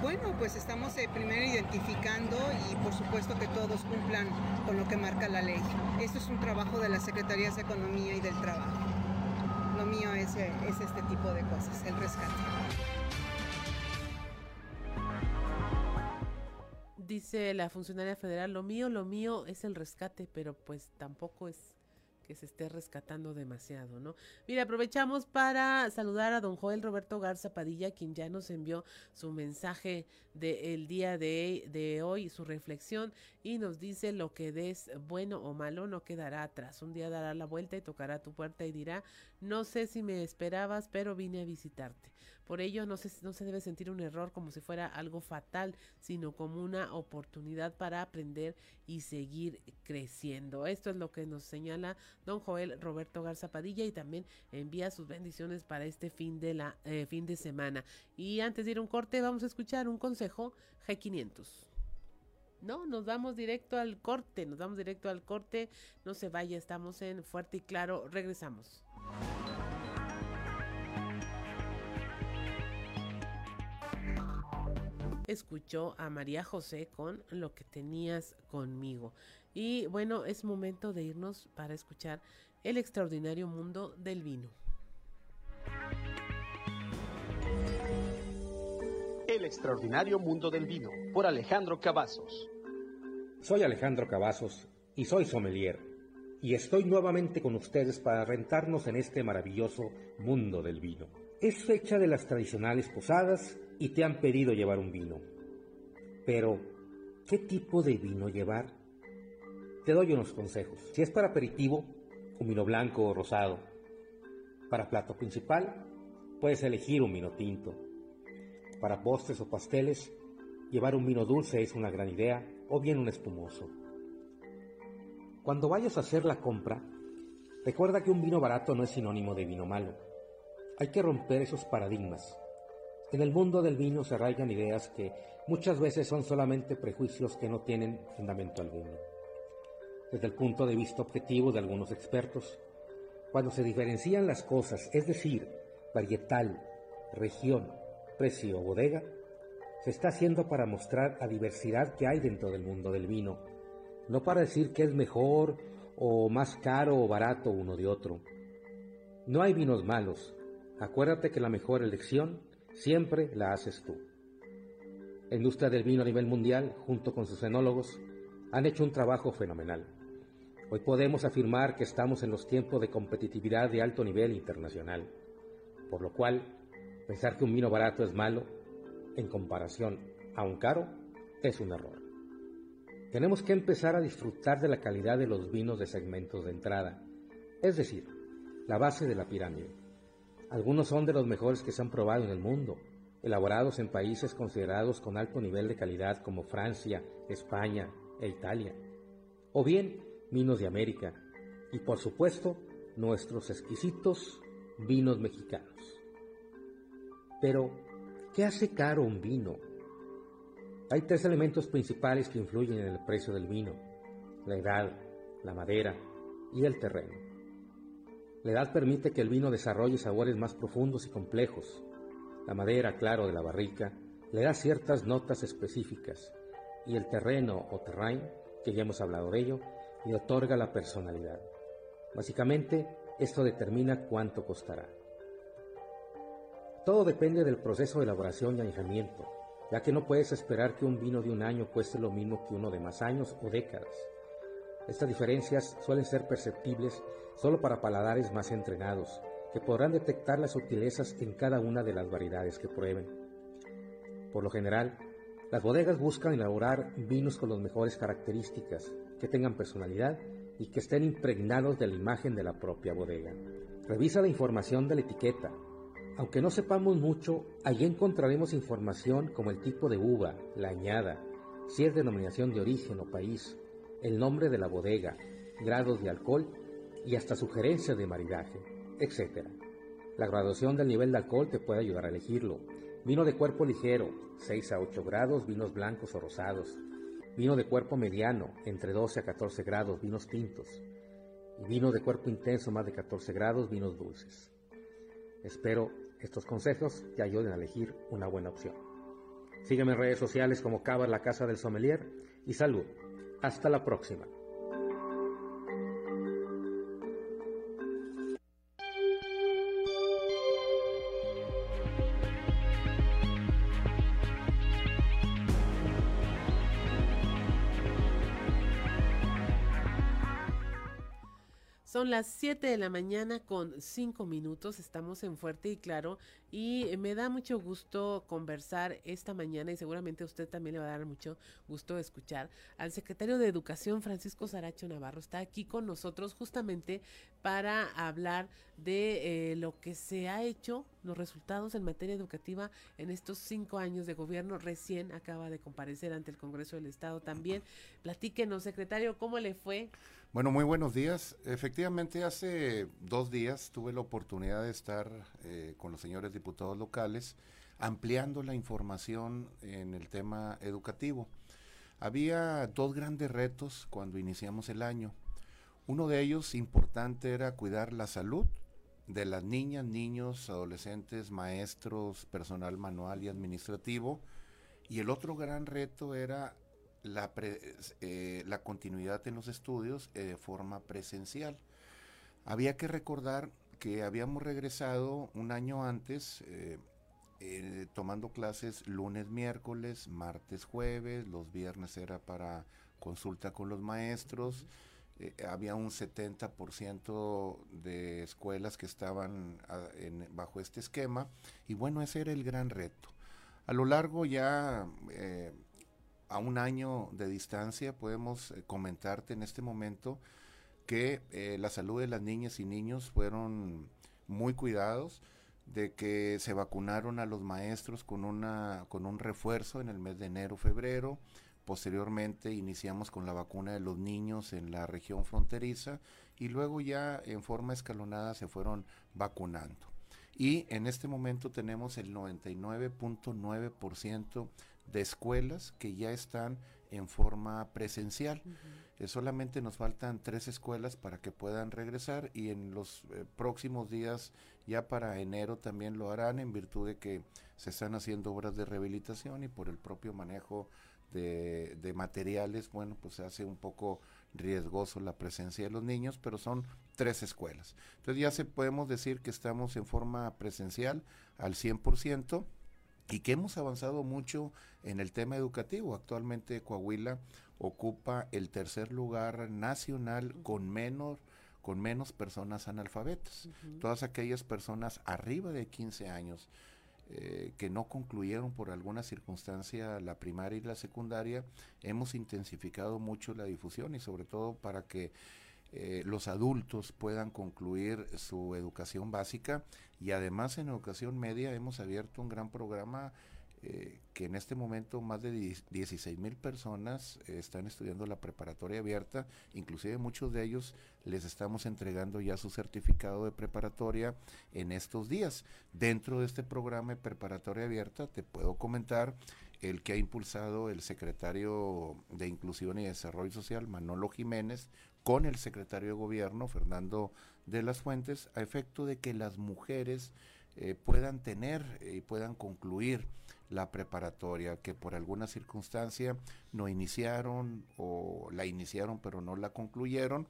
Bueno, pues estamos eh, primero identificando y por supuesto que todos cumplan con lo que marca la ley. Esto es un trabajo de las Secretarías de Economía y del Trabajo. Lo mío es, eh, es este tipo de cosas, el rescate. Dice la funcionaria federal, lo mío, lo mío es el rescate, pero pues tampoco es que se esté rescatando demasiado, ¿no? Mira, aprovechamos para saludar a don Joel Roberto Garza Padilla, quien ya nos envió su mensaje del día de, de hoy, su reflexión, y nos dice lo que des bueno o malo no quedará atrás. Un día dará la vuelta y tocará tu puerta y dirá, no sé si me esperabas, pero vine a visitarte. Por ello, no se, no se debe sentir un error como si fuera algo fatal, sino como una oportunidad para aprender y seguir creciendo. Esto es lo que nos señala don Joel Roberto Garza Padilla y también envía sus bendiciones para este fin de, la, eh, fin de semana. Y antes de ir a un corte, vamos a escuchar un consejo G500. No, nos vamos directo al corte, nos vamos directo al corte, no se vaya, estamos en Fuerte y Claro, regresamos. escuchó a María José con Lo que tenías conmigo. Y bueno, es momento de irnos para escuchar El extraordinario mundo del vino. El extraordinario mundo del vino por Alejandro Cavazos. Soy Alejandro Cavazos y soy sommelier. Y estoy nuevamente con ustedes para rentarnos en este maravilloso mundo del vino. Es fecha de las tradicionales posadas y te han pedido llevar un vino. Pero, ¿qué tipo de vino llevar? Te doy unos consejos. Si es para aperitivo, un vino blanco o rosado. Para plato principal, puedes elegir un vino tinto. Para postres o pasteles, llevar un vino dulce es una gran idea, o bien un espumoso. Cuando vayas a hacer la compra, recuerda que un vino barato no es sinónimo de vino malo. Hay que romper esos paradigmas en el mundo del vino se arraigan ideas que muchas veces son solamente prejuicios que no tienen fundamento alguno. Desde el punto de vista objetivo de algunos expertos, cuando se diferencian las cosas, es decir, varietal, región, precio bodega, se está haciendo para mostrar la diversidad que hay dentro del mundo del vino, no para decir que es mejor o más caro o barato uno de otro. No hay vinos malos. Acuérdate que la mejor elección siempre la haces tú. La industria del vino a nivel mundial, junto con sus enólogos, han hecho un trabajo fenomenal. Hoy podemos afirmar que estamos en los tiempos de competitividad de alto nivel internacional, por lo cual pensar que un vino barato es malo, en comparación a un caro, es un error. Tenemos que empezar a disfrutar de la calidad de los vinos de segmentos de entrada, es decir, la base de la pirámide. Algunos son de los mejores que se han probado en el mundo, elaborados en países considerados con alto nivel de calidad como Francia, España e Italia. O bien vinos de América y por supuesto nuestros exquisitos vinos mexicanos. Pero, ¿qué hace caro un vino? Hay tres elementos principales que influyen en el precio del vino, la edad, la madera y el terreno. La edad permite que el vino desarrolle sabores más profundos y complejos. La madera, claro, de la barrica le da ciertas notas específicas y el terreno o terrain, que ya hemos hablado de ello, le otorga la personalidad. Básicamente, esto determina cuánto costará. Todo depende del proceso de elaboración y añejamiento, ya que no puedes esperar que un vino de un año cueste lo mismo que uno de más años o décadas. Estas diferencias suelen ser perceptibles solo para paladares más entrenados, que podrán detectar las sutilezas en cada una de las variedades que prueben. Por lo general, las bodegas buscan elaborar vinos con las mejores características, que tengan personalidad y que estén impregnados de la imagen de la propia bodega. Revisa la información de la etiqueta. Aunque no sepamos mucho, allí encontraremos información como el tipo de uva, la añada, si es denominación de origen o país, el nombre de la bodega, grados de alcohol y hasta sugerencias de maridaje, etc. La graduación del nivel de alcohol te puede ayudar a elegirlo. Vino de cuerpo ligero, 6 a 8 grados, vinos blancos o rosados. Vino de cuerpo mediano, entre 12 a 14 grados, vinos tintos. y vino de cuerpo intenso más de 14 grados, vinos dulces. Espero estos consejos te ayuden a elegir una buena opción. Sígueme en redes sociales como Cava la Casa del Sommelier y salud. Hasta la próxima. Son las 7 de la mañana con 5 minutos, estamos en Fuerte y Claro y me da mucho gusto conversar esta mañana y seguramente a usted también le va a dar mucho gusto escuchar al secretario de Educación Francisco Saracho Navarro. Está aquí con nosotros justamente para hablar de eh, lo que se ha hecho, los resultados en materia educativa en estos cinco años de gobierno. Recién acaba de comparecer ante el Congreso del Estado también. Platíquenos, secretario, ¿cómo le fue? Bueno, muy buenos días. Efectivamente, hace dos días tuve la oportunidad de estar eh, con los señores diputados locales ampliando la información en el tema educativo. Había dos grandes retos cuando iniciamos el año. Uno de ellos importante era cuidar la salud de las niñas, niños, adolescentes, maestros, personal manual y administrativo. Y el otro gran reto era la, eh, la continuidad en los estudios eh, de forma presencial. Había que recordar que habíamos regresado un año antes eh, tomando clases lunes, miércoles, martes, jueves, los viernes era para consulta con los maestros. había un 70% de escuelas que estaban ah, bajo este esquema y bueno, ese era el gran reto. A lo largo ya a un año de distancia podemos eh, comentarte en este momento que eh, la salud de las niñas y niños fueron muy cuidados, de que se vacunaron a los maestros con, una, con un refuerzo en el mes de enero, febrero, posteriormente iniciamos con la vacuna de los niños en la región fronteriza y luego ya en forma escalonada se fueron vacunando. Y en este momento tenemos el 99.9% de escuelas que ya están en forma presencial. Eh, solamente nos faltan tres escuelas para que puedan regresar y en los eh, próximos días, ya para enero también lo harán en virtud de que se están haciendo obras de rehabilitación y por el propio manejo de, de materiales, bueno, pues se hace un poco riesgoso la presencia de los niños, pero son tres escuelas. Entonces ya se podemos decir que estamos en forma presencial al 100% y que hemos avanzado mucho en el tema educativo. Actualmente Coahuila ocupa el tercer lugar nacional con menos con menos personas analfabetas. Todas aquellas personas arriba de 15 años eh, que no concluyeron por alguna circunstancia la primaria y la secundaria, hemos intensificado mucho la difusión y sobre todo para que eh, los adultos puedan concluir su educación básica y además en educación media hemos abierto un gran programa eh, que en este momento más de 16 mil personas eh, están estudiando la preparatoria abierta, inclusive muchos de ellos les estamos entregando ya su certificado de preparatoria en estos días. Dentro de este programa de preparatoria abierta te puedo comentar el que ha impulsado el secretario de Inclusión y Desarrollo Social, Manolo Jiménez, con el secretario de Gobierno, Fernando de las Fuentes, a efecto de que las mujeres eh, puedan tener y puedan concluir la preparatoria, que por alguna circunstancia no iniciaron o la iniciaron pero no la concluyeron,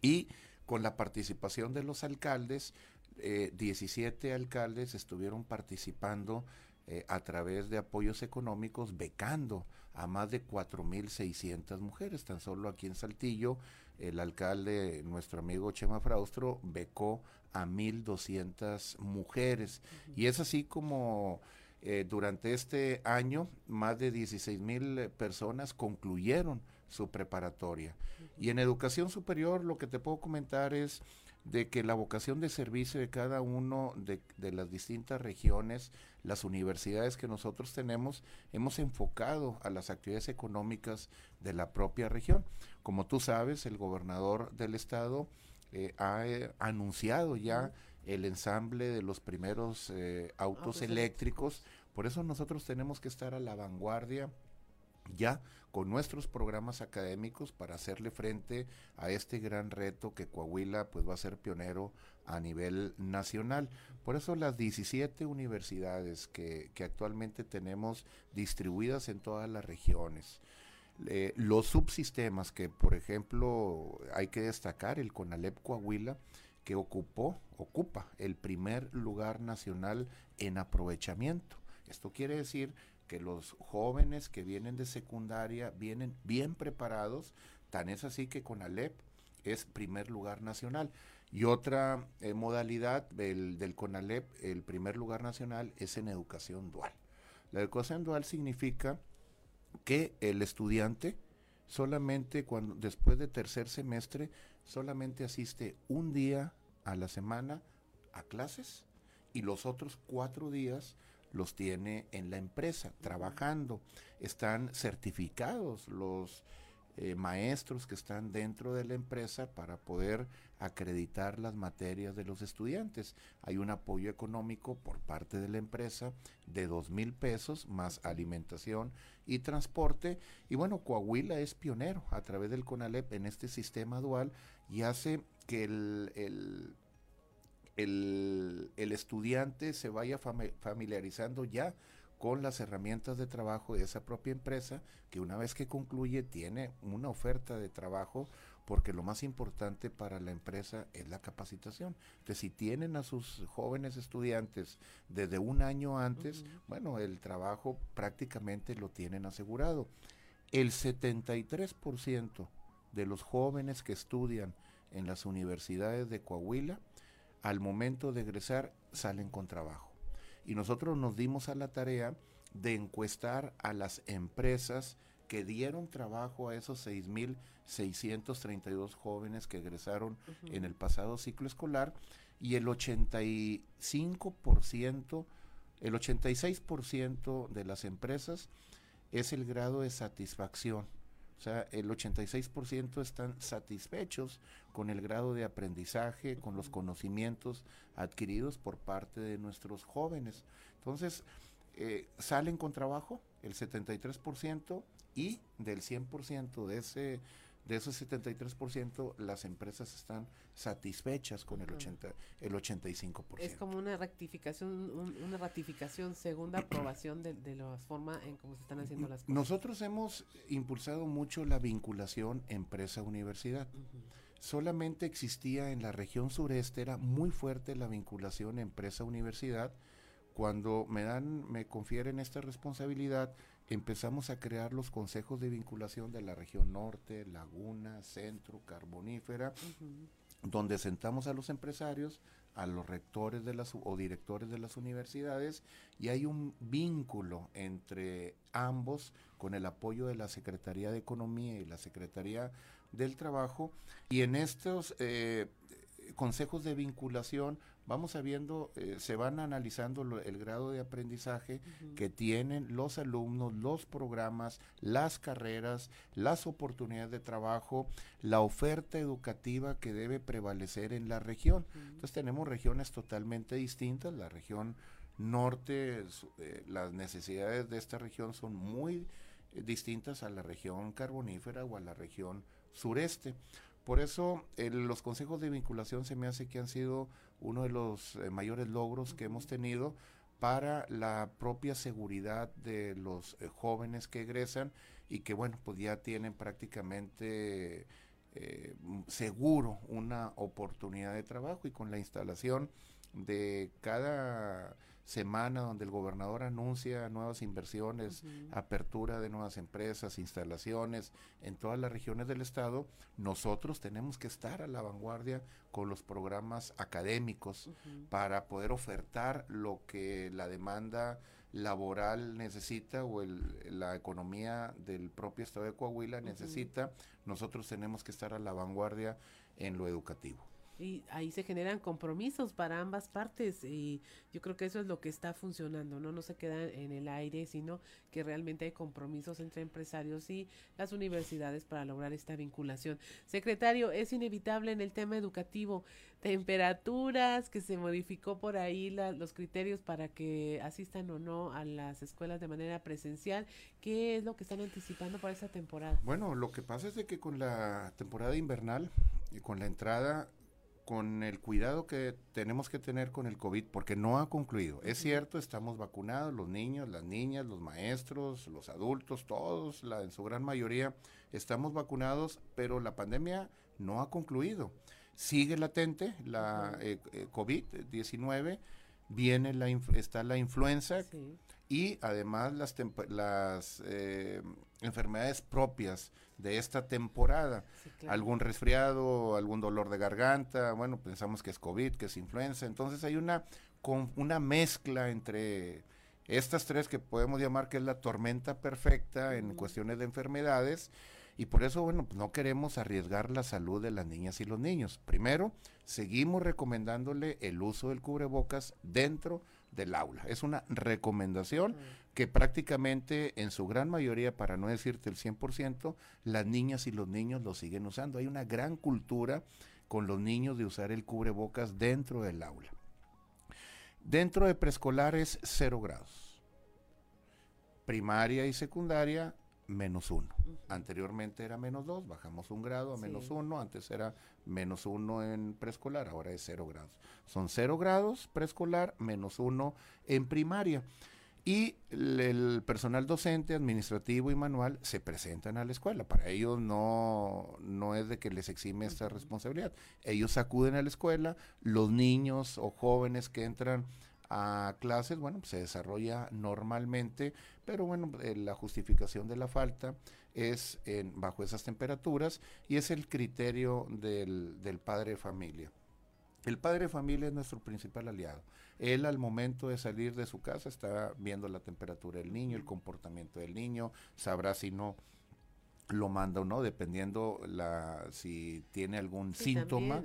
y con la participación de los alcaldes, 17 eh, alcaldes estuvieron participando eh, a través de apoyos económicos becando a más de 4.600 mujeres. Tan solo aquí en Saltillo, el alcalde, nuestro amigo Chema Fraustro, becó a 1.200 mujeres. Y es así como eh, durante este año más de 16.000 personas concluyeron su preparatoria. Y en educación superior lo que te puedo comentar es de que la vocación de servicio de cada uno de, las distintas regiones, las universidades que nosotros tenemos, hemos enfocado a las actividades económicas de la propia región. Como tú sabes, el gobernador del estado eh, ha eh, anunciado ya el ensamble de los primeros eh, autos, eléctricos. Por eso nosotros tenemos que estar a la vanguardia ya con nuestros programas académicos para hacerle frente a este gran reto que Coahuila pues va a ser pionero a nivel nacional. Por eso las 17 universidades que, que actualmente tenemos distribuidas en todas las regiones, los subsistemas que, por ejemplo, hay que destacar, el CONALEP Coahuila, que ocupó, ocupa el primer lugar nacional en aprovechamiento. Esto quiere decir que los jóvenes que vienen de secundaria vienen bien preparados, tan es así que CONALEP es primer lugar nacional. Y otra eh, modalidad del, del CONALEP, el primer lugar nacional, es en educación dual. La educación dual significa que el estudiante solamente cuando después de tercer semestre solamente asiste un día a la semana a clases y los otros cuatro días los tiene en la empresa trabajando. Están certificados los eh, maestros que están dentro de la empresa para poder acreditar las materias de los estudiantes. Hay un apoyo económico por parte de la empresa de dos mil pesos más alimentación y transporte. Y bueno, Coahuila es pionero a través del CONALEP en este sistema dual y hace que el, el el, el, estudiante se vaya familiarizando ya con las herramientas de trabajo de esa propia empresa, que una vez que concluye tiene una oferta de trabajo, porque lo más importante para la empresa es la capacitación. Entonces, si tienen a sus jóvenes estudiantes desde un año antes, bueno, el trabajo prácticamente lo tienen asegurado. El 73% de los jóvenes que estudian en las universidades de Coahuila, al momento de egresar, salen con trabajo y nosotros nos dimos a la tarea de encuestar a las empresas que dieron trabajo a esos 6.632 jóvenes que egresaron en el pasado ciclo escolar y el 85%, el 86% de las empresas es el grado de satisfacción. O sea, el 86% están satisfechos con el grado de aprendizaje, con los conocimientos adquiridos por parte de nuestros jóvenes. Entonces, eh, salen con trabajo el 73% y del 100% de ese de esos 73%, las empresas están satisfechas con el, 80, el 85%. Es como una rectificación, una ratificación, segunda (clears throat) aprobación de, de la forma en cómo se están haciendo las cosas. Nosotros hemos impulsado mucho la vinculación empresa-universidad. Solamente existía en la región sureste, era muy fuerte la vinculación empresa-universidad. Cuando me dan, me confieren esta responsabilidad, empezamos a crear los consejos de vinculación de la región norte, laguna, centro, carbonífera, donde sentamos a los empresarios, a los rectores de las o directores de las universidades y hay un vínculo entre ambos con el apoyo de la Secretaría de Economía y la Secretaría del Trabajo y en estos eh, consejos de vinculación vamos sabiendo, eh, se van analizando el grado de aprendizaje que tienen los alumnos, los programas, las carreras, las oportunidades de trabajo, la oferta educativa que debe prevalecer en la región. Entonces tenemos regiones totalmente distintas, la región norte, eh, las necesidades de esta región son muy distintas a la región carbonífera o a la región sureste. Por eso los consejos de vinculación se me hace que han sido uno de los eh, mayores logros que hemos tenido para la propia seguridad de los eh, jóvenes que egresan y que bueno, pues ya tienen prácticamente eh, seguro una oportunidad de trabajo y con la instalación de cada semana donde el gobernador anuncia nuevas inversiones, apertura de nuevas empresas, instalaciones en todas las regiones del estado, nosotros tenemos que estar a la vanguardia con los programas académicos para poder ofertar lo que la demanda laboral necesita o la economía del propio estado de Coahuila necesita, nosotros tenemos que estar a la vanguardia en lo educativo. Y ahí se generan compromisos para ambas partes y yo creo que eso es lo que está funcionando, ¿no? No se queda en el aire, sino que realmente hay compromisos entre empresarios y las universidades para lograr esta vinculación. Secretario, es inevitable en el tema educativo, temperaturas, que se modificó por ahí los criterios para que asistan o no a las escuelas de manera presencial. ¿Qué es lo que están anticipando para esta temporada? Bueno, lo que pasa es de que con la temporada invernal y con la entrada con el cuidado que tenemos que tener con el COVID, porque no ha concluido. Es cierto, estamos vacunados, los niños, las niñas, los maestros, los adultos, todos, la, en su gran mayoría, estamos vacunados, pero la pandemia no ha concluido. Sigue latente la eh, eh, COVID-19, viene la está la influenza y además las, las eh, enfermedades propias de esta temporada. Algún resfriado, algún dolor de garganta, bueno, pensamos que es COVID, que es influenza. Entonces hay una, con, una mezcla entre estas tres que podemos llamar que es la tormenta perfecta en cuestiones de enfermedades. Y por eso, bueno, pues no queremos arriesgar la salud de las niñas y los niños. Primero, seguimos recomendándole el uso del cubrebocas dentro del aula. Es una recomendación que prácticamente en su gran mayoría, para no decirte el 100%, las niñas y los niños lo siguen usando. Hay una gran cultura con los niños de usar el cubrebocas dentro del aula. Dentro de preescolares, cero grados. Primaria y secundaria, menos uno. Anteriormente era menos dos, bajamos un grado a menos uno, antes era menos uno en preescolar, ahora es cero grados. Son cero grados preescolar, menos uno en primaria. Y el, personal docente, administrativo y manual se presentan a la escuela. Para ellos no, no es de que les exime esta responsabilidad. Ellos acuden a la escuela, los niños o jóvenes que entran a clases, bueno, se desarrolla normalmente, pero bueno, eh, la justificación de la falta es en, bajo esas temperaturas y es el criterio del, del padre de familia. El padre de familia es nuestro principal aliado. Él al momento de salir de su casa está viendo la temperatura del niño, el comportamiento del niño, sabrá si no lo manda o no, dependiendo la si tiene algún síntoma.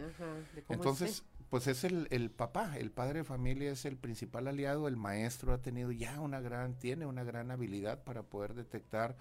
Entonces, pues es el, el, papá, el padre de familia es el principal aliado, el maestro ha tenido ya una gran, tiene una gran habilidad para poder detectar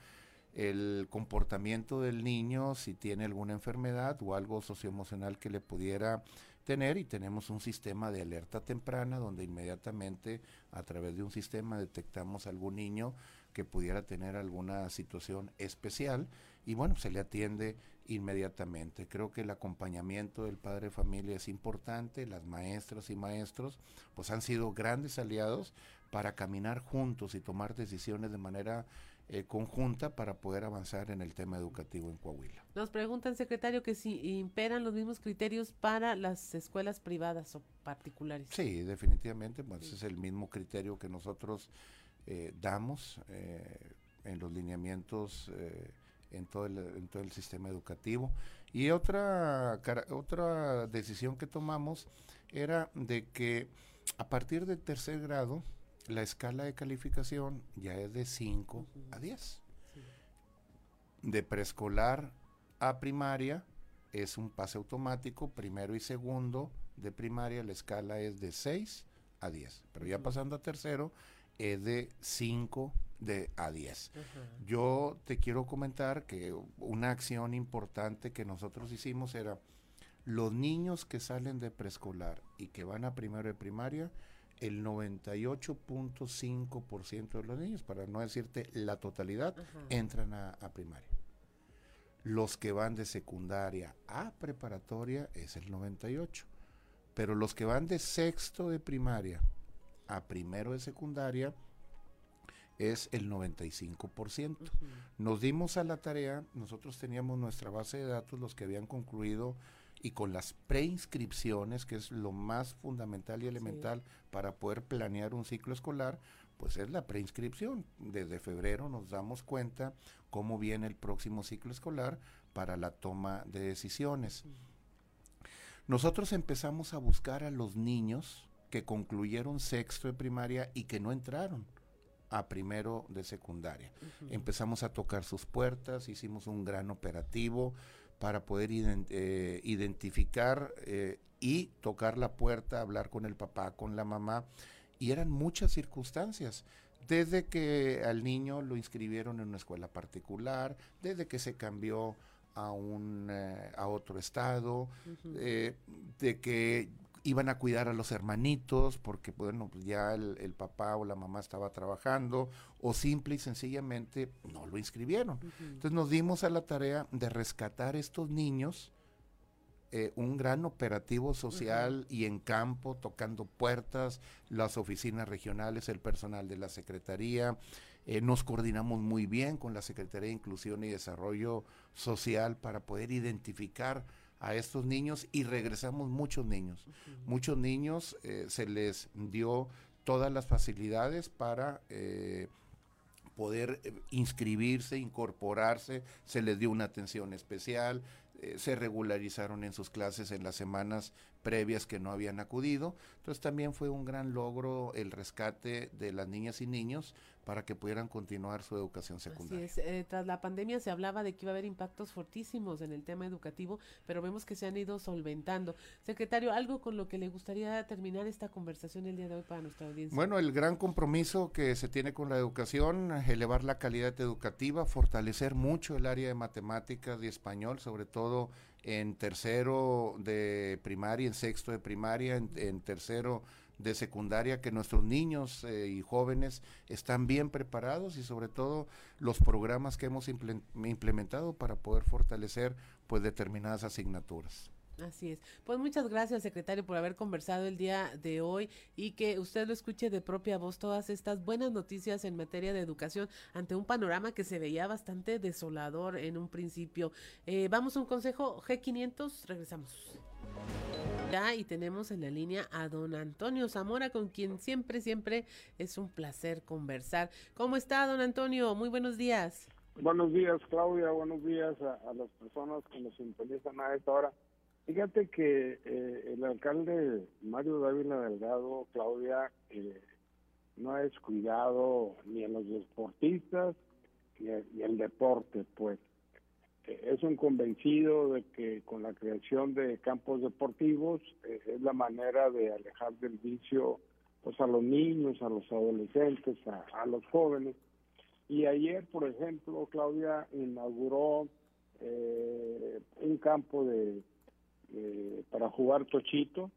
el comportamiento del niño, si tiene alguna enfermedad o algo socioemocional que le pudiera tener y tenemos un sistema de alerta temprana donde inmediatamente a través de un sistema detectamos algún niño que pudiera tener alguna situación especial y bueno, se le atiende inmediatamente. Creo que el acompañamiento del padre de familia es importante, las maestras y maestros pues han sido grandes aliados para caminar juntos y tomar decisiones de manera eh, conjunta para poder avanzar en el tema educativo en Coahuila. Nos preguntan, secretario, que si imperan los mismos criterios para las escuelas privadas o particulares. Sí, definitivamente, pues es el mismo criterio que nosotros eh, damos eh, en los lineamientos en todo el, en todo el sistema educativo. Y otra, otra decisión que tomamos era de que a partir del tercer grado, la escala de calificación ya es de 5 a 10. De preescolar a primaria es un pase automático, primero y segundo de primaria la escala es de 6 a 10. Pero ya pasando a tercero es de 5 de a 10. Yo te quiero comentar que una acción importante que nosotros hicimos era los niños que salen de preescolar y que van a primero de primaria, el 98.5% de los niños, para no decirte la totalidad, entran a, a, primaria. Los que van de secundaria a preparatoria es el 98%, pero los que van de sexto de primaria a primero de secundaria es el 95%. Nos dimos a la tarea, nosotros teníamos nuestra base de datos, los que habían concluido y con las preinscripciones, que es lo más fundamental y elemental para poder planear un ciclo escolar, pues es la preinscripción. Desde febrero nos damos cuenta cómo viene el próximo ciclo escolar para la toma de decisiones. Nosotros empezamos a buscar a los niños que concluyeron sexto de primaria y que no entraron a primero de secundaria. Empezamos a tocar sus puertas, hicimos un gran operativo para poder eh, identificar eh, y tocar la puerta, hablar con el papá, con la mamá. Y eran muchas circunstancias desde que al niño lo inscribieron en una escuela particular, desde que se cambió a un eh, a otro estado, de que iban a cuidar a los hermanitos porque bueno pues ya el, papá o la mamá estaba trabajando o simple y sencillamente no lo inscribieron. Entonces nos dimos a la tarea de rescatar estos niños eh, un gran operativo social y en campo tocando puertas las oficinas regionales el personal de la secretaría eh, nos coordinamos muy bien con la Secretaría de Inclusión y Desarrollo Social para poder identificar a estos niños y regresamos muchos niños. Muchos niños eh, se les dio todas las facilidades para eh, poder eh, inscribirse, incorporarse, se les dio una atención especial, se regularizaron en sus clases en las semanas previas que no habían acudido. Entonces también fue un gran logro el rescate de las niñas y niños para que pudieran continuar su educación secundaria. Así es. Eh, tras la pandemia se hablaba de que iba a haber impactos fortísimos en el tema educativo, pero vemos que se han ido solventando. Secretario, algo con lo que le gustaría terminar esta conversación el día de hoy para nuestra audiencia. Bueno, el gran compromiso que se tiene con la educación, elevar la calidad educativa, fortalecer mucho el área de matemáticas y español, sobre todo en tercero de primaria, en sexto de primaria, en, tercero de secundaria, que nuestros niños eh, y jóvenes están bien preparados y sobre todo los programas que hemos implementado para poder fortalecer pues determinadas asignaturas. Así es. Pues muchas gracias, secretario, por haber conversado el día de hoy y que usted lo escuche de propia voz todas estas buenas noticias en materia de educación ante un panorama que se veía bastante desolador en un principio. Eh, vamos a un consejo G500, regresamos. Y tenemos en la línea a don Antonio Zamora, con quien siempre, siempre es un placer conversar. ¿Cómo está, don Antonio? Muy buenos días. Buenos días, Claudia. Buenos días a, las personas que nos interesan a esta hora. Fíjate que eh, el alcalde Mario Dávila Delgado, Claudia, eh, no ha descuidado ni a los deportistas ni, a, el deporte, pues. Eh, es un convencido de que con la creación de campos deportivos es la manera de alejar del vicio pues a los niños, a los adolescentes, a, a los jóvenes. Y ayer, por ejemplo, Claudia inauguró un campo de eh, para jugar tochito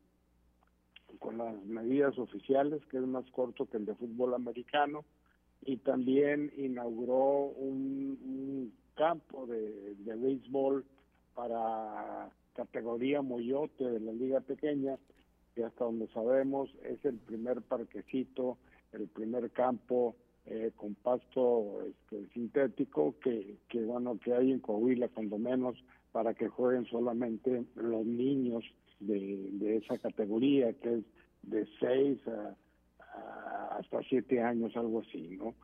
con las medidas oficiales, que es más corto que el de fútbol americano, y también inauguró un, campo de, de béisbol para categoría Moyote de la liga pequeña, que hasta donde sabemos es el primer parquecito, el primer campo eh, con pasto este, sintético que, que bueno que hay en Coahuila cuando menos para que jueguen solamente los niños de, esa categoría, que es de 6 a, hasta 7 años, algo así, ¿no?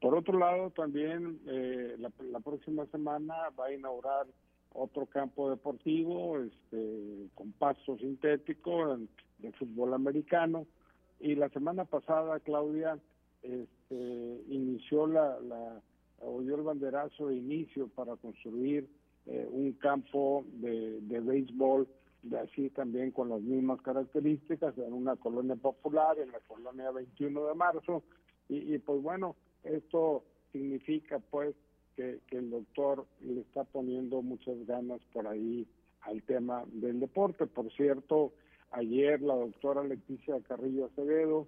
Por otro lado, también eh, la, próxima semana va a inaugurar otro campo deportivo este, con pasto sintético de fútbol americano. Y la semana pasada, Claudia, este, inició la, la, oyó el banderazo de inicio para construir eh, un campo de, de béisbol de así también con las mismas características en una colonia popular, en la colonia 21 de marzo, y, pues bueno, esto significa pues que, que, el doctor le está poniendo muchas ganas por ahí al tema del deporte. Por cierto, ayer la doctora Leticia Carrillo Acevedo,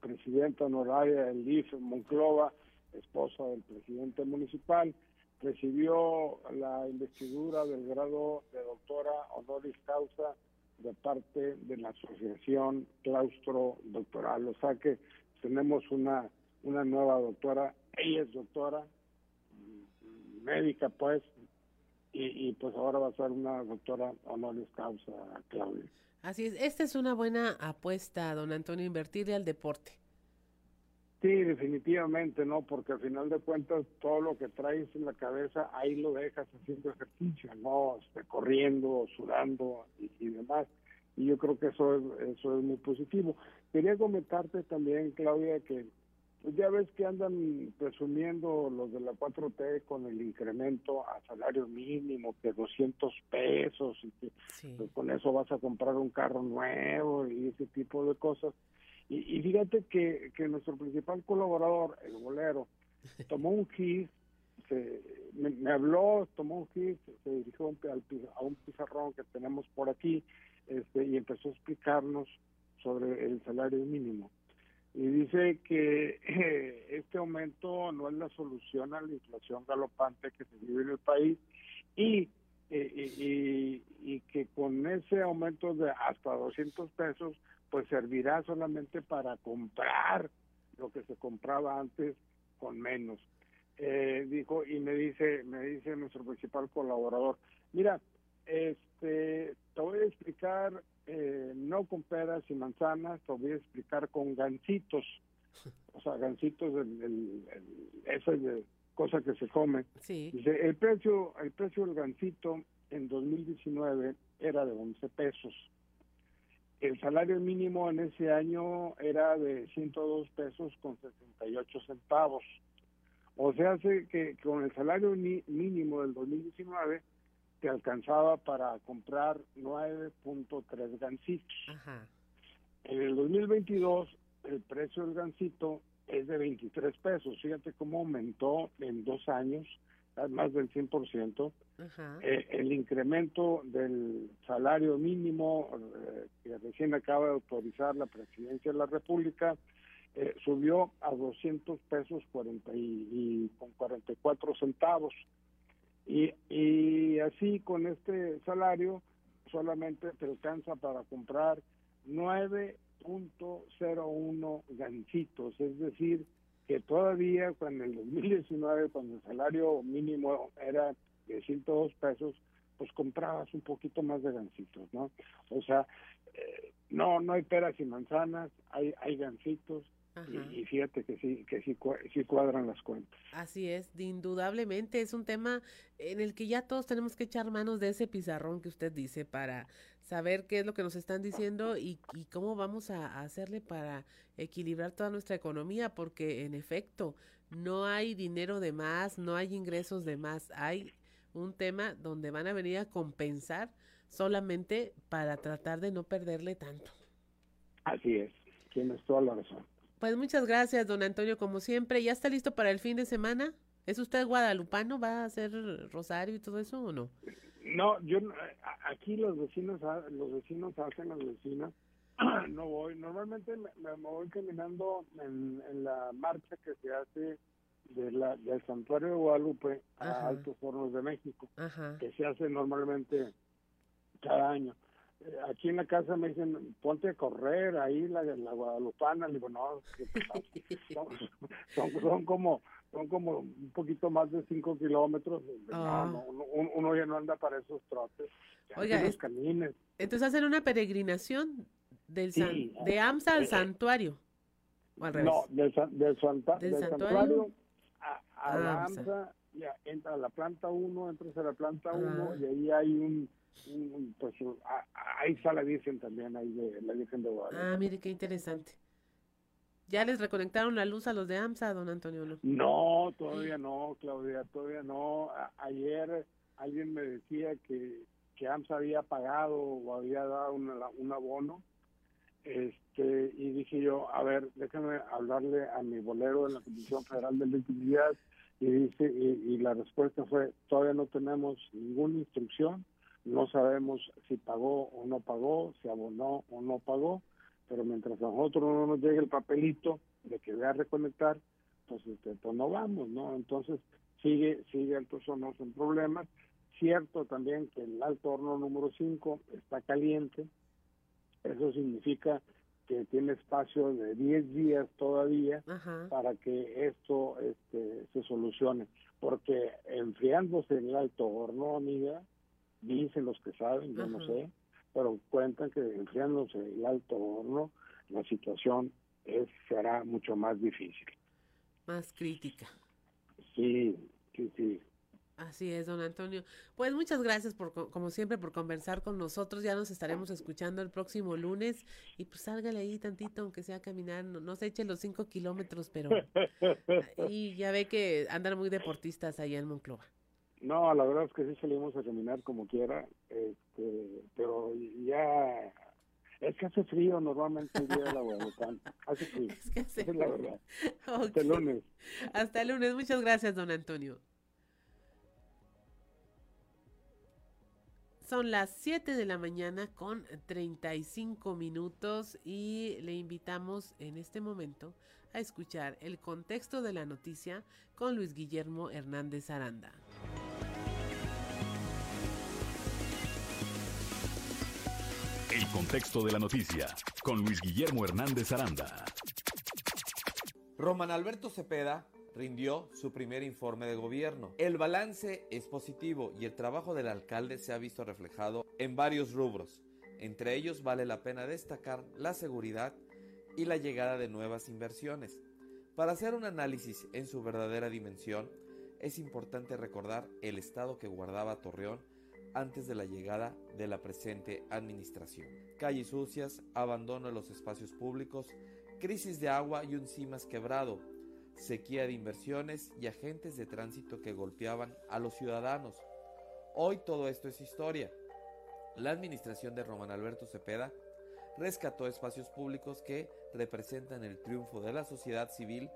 presidenta honoraria del DIF Monclova, esposa del presidente municipal, recibió la investidura del grado de doctora honoris causa de parte de la asociación claustro doctoral. O sea que tenemos una, una nueva doctora, ella es doctora, médica pues, y, y pues ahora va a ser una doctora honoris causa, Claudia. Así es, esta es una buena apuesta, don Antonio, invertirle al deporte. Sí, definitivamente, ¿no? Porque al final de cuentas todo lo que traes en la cabeza ahí lo dejas haciendo ejercicio, ¿no? Este, corriendo, sudando y, demás. Y yo creo que eso es, eso es muy positivo. Quería comentarte también, Claudia, que pues ya ves que andan presumiendo los de la 4T con el incremento a salario mínimo de 200 pesos y que pues, con eso vas a comprar un carro nuevo y ese tipo de cosas. Y, y fíjate que, que nuestro principal colaborador, el bolero, (laughs) tomó un GIS, se, me, me habló, tomó un GIS, se dirigió a un, al pi- a un pizarrón que tenemos por aquí este, y empezó a explicarnos sobre el salario mínimo. Y dice que eh, este aumento no es la solución a la inflación galopante que se vive en el país y, eh, y, y- que con ese aumento de hasta 200 pesos, pues servirá solamente para comprar lo que se compraba antes con menos. Eh, dijo y me dice me dice nuestro principal colaborador mira este te voy a explicar eh, no con peras y manzanas te voy a explicar con gancitos (laughs) o sea gancitos el, el, el- esa es de cosa que se come Sí. Dice, el precio el precio del gancito en 2019 era de 11 pesos el salario mínimo en ese año era de 102 pesos con 68 centavos. O sea, hace que con el salario ni- mínimo del 2019 te alcanzaba para comprar 9.3 gancitos. En el 2022 el precio del gancito es de 23 pesos. Fíjate cómo aumentó en dos años, más del 100%. Ajá. Eh, el incremento del salario mínimo eh, que recién acaba de autorizar la presidencia de la República eh, subió a 200 pesos 40 y, y con 44 centavos. Y, y así con este salario solamente te alcanza para comprar 9.01 gancitos, es decir, que todavía cuando en el 2019, cuando el salario mínimo era de 102 pesos, pues comprabas un poquito más de gancitos, ¿no? O sea, eh, no no hay peras y manzanas, hay hay gancitos. Y, y fíjate que sí que sí, sí cuadran las cuentas. Así es, indudablemente es un tema en el que ya todos tenemos que echar manos de ese pizarrón que usted dice para saber qué es lo que nos están diciendo y, y cómo vamos a, a hacerle para equilibrar toda nuestra economía, porque en efecto no hay dinero de más, no hay ingresos de más, hay un tema donde van a venir a compensar solamente para tratar de no perderle tanto. Así es, tienes toda la razón. Pues muchas gracias, don Antonio, como siempre. ¿Ya está listo para el fin de semana? ¿Es usted guadalupano? ¿Va a hacer rosario y todo eso o no? No, yo no- a- aquí los vecinos ha- los vecinos hacen las vecinas. (clears throat) no voy. Normalmente me, me voy caminando en, en la marcha que se hace de la, del santuario de Guadalupe a Ajá. Altos Hornos de México, Ajá. que se hace normalmente cada año. Eh, Aquí en la casa me dicen, ponte a correr ahí la, la guadalupana. Le digo, no, (laughs) son, son, son como son como un poquito más de cinco kilómetros. Ah. No, no, uno, uno ya no anda para esos trotes. Ya Oiga, los es- camines. Entonces hacen una peregrinación del san- Sí. de AMSA al Eh, eh. santuario. ¿O al revés? No, del, del, santa- ¿Del del santuario? santuario a, a Ah, la AMSA. AMSA, ya entra a la planta 1, entras a la planta 1 Ah. y ahí hay un- pues ahí está la Virgen también, ahí de la Virgen de Guadalupe. Ah, mire qué interesante. ¿Ya les reconectaron la luz a los de AMSA, don Antonio? no? No, todavía no, Claudia, todavía no. A- ayer alguien me decía que, que AMSA había pagado o había dado una- un abono. Este, y dije yo, a ver, déjame hablarle a mi bolero en la Comisión Federal de Electricidad. Y, dice, y, y la respuesta fue, todavía no tenemos ninguna instrucción, no sabemos si pagó o no pagó, si abonó o no pagó, pero mientras a nosotros no nos llegue el papelito de que voy a reconectar, pues, este, pues no vamos, ¿no? Entonces sigue, sigue Altos Hornos en problemas. Cierto también que el alto horno número 5 está caliente, eso significa que tiene espacio de 10 días todavía para que esto este, se solucione. Porque enfriándose el alto horno, amiga, dicen los que saben, yo no sé, pero cuentan que enfriándose el alto horno, la situación es, será mucho más difícil. Más crítica. Sí, sí, sí. Así es, don Antonio. Pues muchas gracias por, como siempre, por conversar con nosotros. Ya nos estaremos escuchando el próximo lunes y pues sálgale ahí tantito, aunque sea caminar, no, se eche los cinco kilómetros, pero (laughs) y ya ve que andan muy deportistas allá en Monclova. No, la verdad es que sí salimos a caminar como quiera, este, pero ya es que hace frío normalmente el día de la. Hace frío. (laughs) Es que hace es la verdad. Hasta el lunes. Hasta el lunes. Muchas gracias, don Antonio. Son las 7 de la mañana con 35 minutos y le invitamos en este momento a escuchar el contexto de la noticia con Luis Guillermo Hernández Aranda. El contexto de la noticia con Luis Guillermo Hernández Aranda. Roman Alberto Cepeda rindió su primer informe de gobierno. El balance es positivo y el trabajo del alcalde se ha visto reflejado en varios rubros. Entre ellos vale la pena destacar la seguridad y la llegada de nuevas inversiones. Para hacer un análisis en su verdadera dimensión, es importante recordar el estado que guardaba Torreón antes de la llegada de la presente administración. Calles sucias, abandono de los espacios públicos, crisis de agua y un cimas quebrado, sequía de inversiones y agentes de tránsito que golpeaban a los ciudadanos. Hoy todo esto es historia. La administración de Román Alberto Cepeda rescató espacios públicos que representan el triunfo de la sociedad civil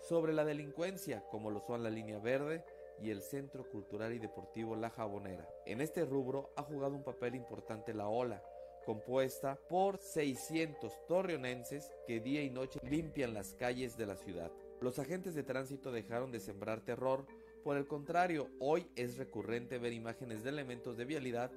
sobre la delincuencia, como lo son la línea verde y el Centro Cultural y Deportivo La Jabonera. En este rubro ha jugado un papel importante la OLA, compuesta por 600 torreonenses que día y noche limpian las calles de la ciudad. Los agentes de tránsito dejaron de sembrar terror, por el contrario, hoy es recurrente ver imágenes de elementos de vialidad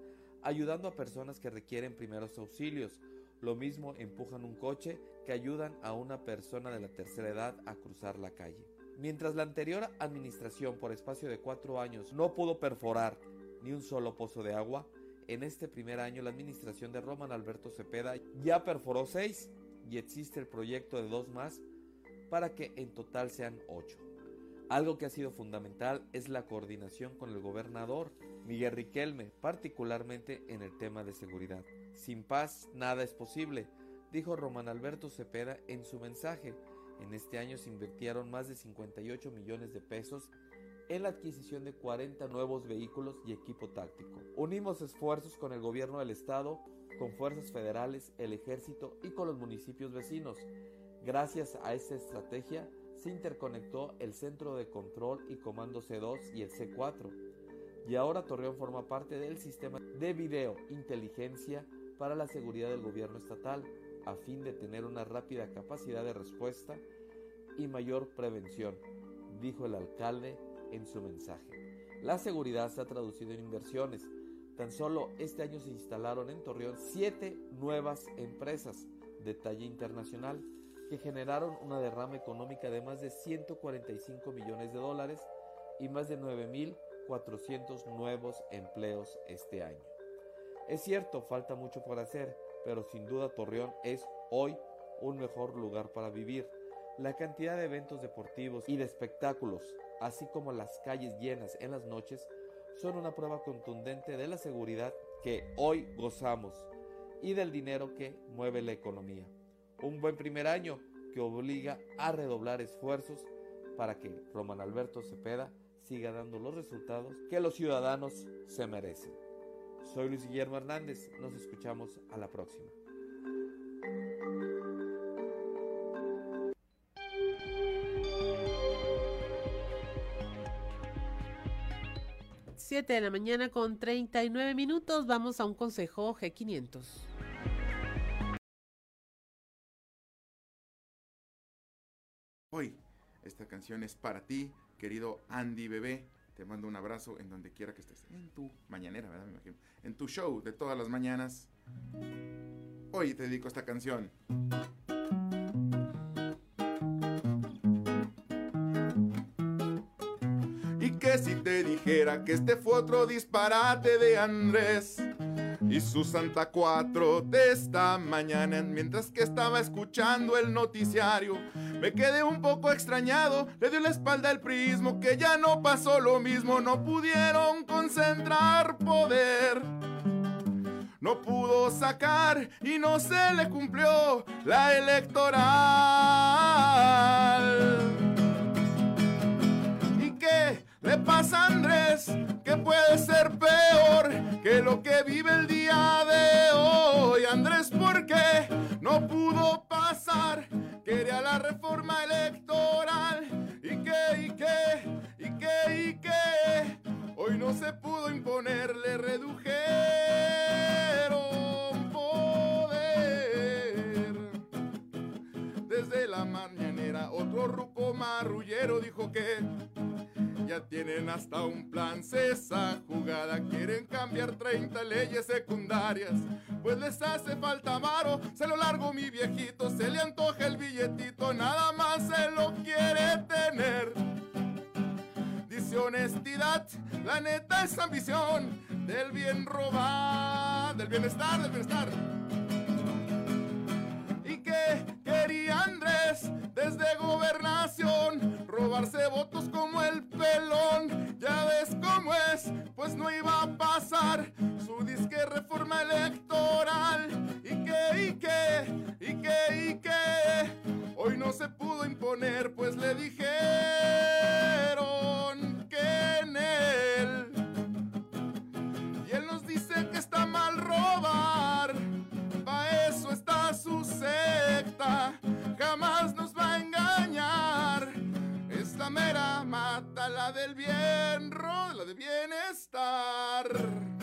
ayudando a personas que requieren primeros auxilios. Lo mismo empujan un coche que ayudan a una persona de la tercera edad a cruzar la calle. Mientras la anterior administración por espacio de cuatro años no pudo perforar ni un solo pozo de agua, en este primer año la administración de Roman Alberto Cepeda ya perforó seis y existe el proyecto de dos más para que en total sean ocho. Algo que ha sido fundamental es la coordinación con el gobernador Miguel Riquelme, particularmente en el tema de seguridad. Sin paz nada es posible, dijo Román Alberto Cepeda en su mensaje. En este año se invirtieron más de 58 millones de pesos en la adquisición de 40 nuevos vehículos y equipo táctico. Unimos esfuerzos con el gobierno del estado, con fuerzas federales, el ejército y con los municipios vecinos. Gracias a esta estrategia se interconectó el Centro de Control y Comando C2 y el C4, y ahora Torreón forma parte del sistema de video inteligencia para la seguridad del gobierno estatal, a fin de tener una rápida capacidad de respuesta y mayor prevención, dijo el alcalde en su mensaje. La seguridad se ha traducido en inversiones. Tan solo este año se instalaron en Torreón siete nuevas empresas de talla internacional que generaron una derrama económica de más de 145 millones de dólares y más de 9.400 nuevos empleos este año. Es cierto, falta mucho por hacer, pero sin duda Torreón es hoy un mejor lugar para vivir. La cantidad de eventos deportivos y de espectáculos, así como las calles llenas en las noches, son una prueba contundente de la seguridad que hoy gozamos y del dinero que mueve la economía un buen primer año que obliga a redoblar esfuerzos para que Roman Alberto Cepeda siga dando los resultados que los ciudadanos se merecen. Soy Luis Guillermo Hernández, nos escuchamos a la próxima. Siete de la mañana con 39 minutos, vamos a un consejo G500. Hoy esta canción es para ti, querido Andy Bebé. Te mando un abrazo en donde quiera que estés. En tu mañanera, ¿verdad? Me imagino. En tu show de todas las mañanas. Hoy te dedico esta canción. Y que si te dijera que este fue otro disparate de Andrés y su Santa 4 de esta mañana, mientras que estaba escuchando el noticiario, Me quedé un poco extrañado, le dio la espalda al prismo, que ya no pasó lo mismo, no pudieron concentrar poder. No pudo sacar y no se le cumplió la electoral. ¿Y qué le pasa Andrés? Que puede ser peor que lo que vive el electoral. ¿Y qué, y qué, y qué, y qué? Hoy no se pudo imponer, le redujeron poder. Desde la mañanera, otro ruco marrullero dijo que ya tienen hasta un plan esa jugada. Quieren cambiar 30 leyes secundarias. Pues les hace falta varo. Se lo largo mi viejito. Se le antoja el billetito. Nada más se lo quiere tener. Dice honestidad. La neta es ambición. Del bien robar. Del bienestar, del bienestar. ¿Y qué quería Andrés desde gobernación? Robarse votos como el pelón. Ya ves cómo es, pues no iba a pasar su disque reforma electoral. ¿Y qué, y qué, y qué, y qué? Hoy no se pudo imponer, pues le dijeron Jamás nos va a engañar. Es la mera mata, la del bien, la de bienestar.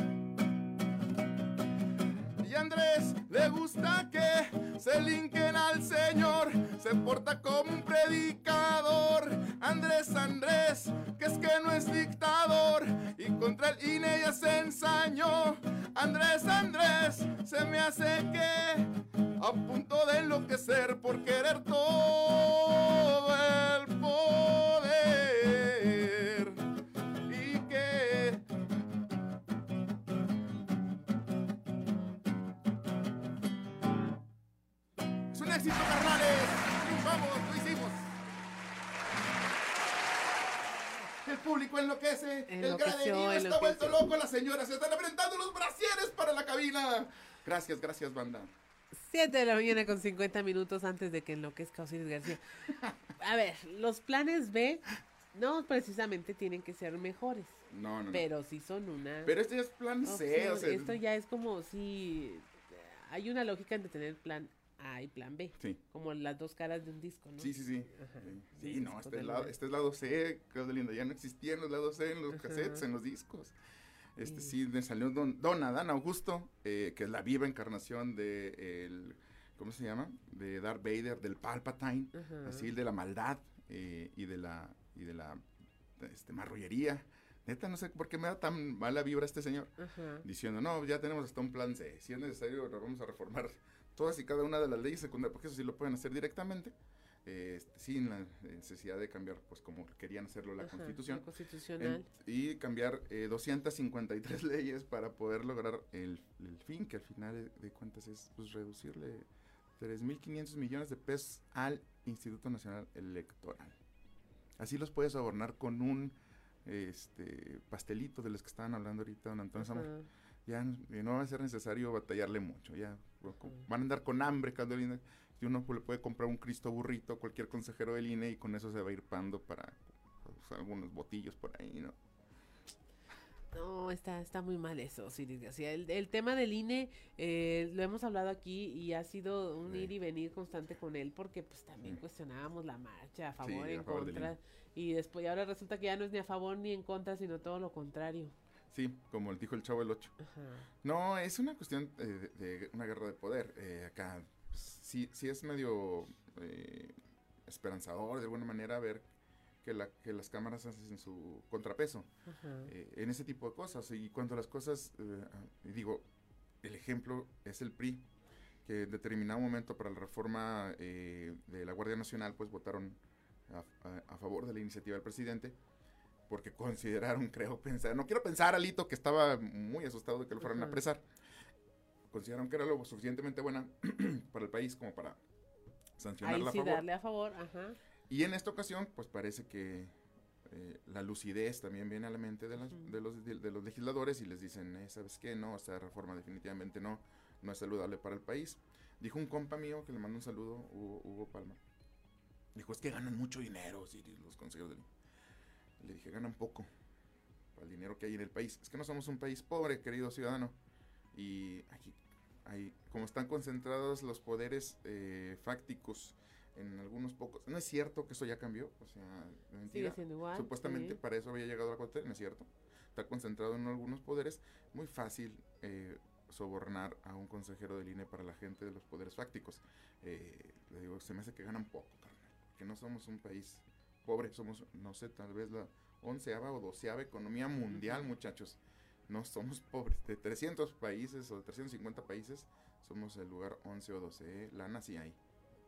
Andrés le gusta que se linquen al Señor, se porta como un predicador. Andrés, Andrés, que es que no es dictador y contra el INE ya se ensañó. Andrés, Andrés, se me hace que a punto de enloquecer por querer todo el poder. Éxito, carnales. Vamos, lo hicimos. El público enloquece. el Enloqueció, graderío está vuelto loco. Las señoras se están apretando los brasieres para la cabina. Gracias, gracias, banda. 7 de la mañana con 50 minutos antes de que enloquezca Osiris García. A ver, los planes B no precisamente tienen que ser mejores. No, no, no. Pero sí son una. Pero este ya es plan C, o sea- Esto ya es como si. Hay una lógica entre tener plan A y plan B. Sí. Como las dos caras de un disco, ¿no? Sí, sí, sí. Ajá. Sí, no, este es, lado, este es lado C, Claudia Linda. Ya no existían los lados C en los Ajá. cassettes, en los discos. Este sí, me salió Don, Don Adán Augusto, eh, que es la viva encarnación de el, ¿cómo se llama? De Darth Vader, del Palpatine, Ajá. así de la maldad eh, y de la y de la este, marrullería. Neta, no sé por qué me da tan mala vibra este señor. Ajá. Diciendo, no, ya tenemos hasta un plan C. Si es necesario, lo vamos a reformar todas y cada una de las leyes secundarias, porque eso sí lo pueden hacer directamente, eh, sin la necesidad de cambiar, pues como querían hacerlo la Ajá, Constitución. la constitucional. En- y cambiar eh, 253 (laughs) leyes para poder lograr el, el fin, que al final de, cuentas es pues, reducirle 3.500 millones de pesos al Instituto Nacional Electoral. Así los puedes adornar con un este pastelito de los que estaban hablando ahorita, don Antonio Zamora. Ya eh, no va a ser necesario batallarle mucho. Ya van a andar con hambre, Carolina. Y uno le puede comprar un Cristo burrito a cualquier consejero del INE y con eso se va a ir pando para pues, algunos botillos por ahí, ¿no? No, está, está muy mal eso, Osiris García. El, el tema del INE eh, lo hemos hablado aquí y ha sido un ir y venir constante con él porque pues también cuestionábamos la marcha a favor, Sí, a en favor del contra. INE. Y después y ahora resulta que ya no es ni a favor ni en contra, sino todo lo contrario. Sí, como dijo el chavo el 8. Ajá. No, es una cuestión eh, de, de una guerra de poder. Eh, acá pues, sí, sí es medio eh, esperanzador de alguna manera ver que, la, que las cámaras hacen su contrapeso eh, en ese tipo de cosas. Y cuando las cosas, eh, digo, el ejemplo es el PRI, que en determinado momento para la reforma eh, de la Guardia Nacional, pues votaron a, a- a favor de la iniciativa del presidente, porque consideraron, (laughs) creo, pensar, no quiero pensar, Alito, que estaba muy asustado de que lo fueran a apresar, consideraron que era lo suficientemente buena (clears throat) para el país como para sancionarla Ahí a sí favor. darle a favor, ajá. Y en esta ocasión, pues parece que eh, la lucidez también viene a la mente de, las- de, los, de los legisladores y les dicen, eh, ¿sabes qué? No, esta reforma definitivamente no, no es saludable para el país. Dijo un compa mío que le mando un saludo, Hugo, Hugo Palma. Dijo, es que ganan mucho dinero, sí, los consejeros del Le dije, ganan poco para el dinero que hay en el país. Es que no somos un país pobre, querido ciudadano. Y aquí, hay, como están concentrados los poderes eh, fácticos en algunos pocos. No es cierto que eso ya cambió, o sea, mentira. siendo igual, Supuestamente sí. para eso había llegado la cuarta, no es cierto. Está concentrado en algunos poderes. Muy fácil eh, sobornar a un consejero del INE para la gente de los poderes fácticos. Eh, le digo, se me hace que ganan poco, carnal. Que no somos un país pobre, somos, no sé, tal vez la onceava o doceava economía mundial, muchachos. No somos pobres. De 300 países o de 350 países, somos el lugar 11 o 12. ¿eh? Lana sí hay.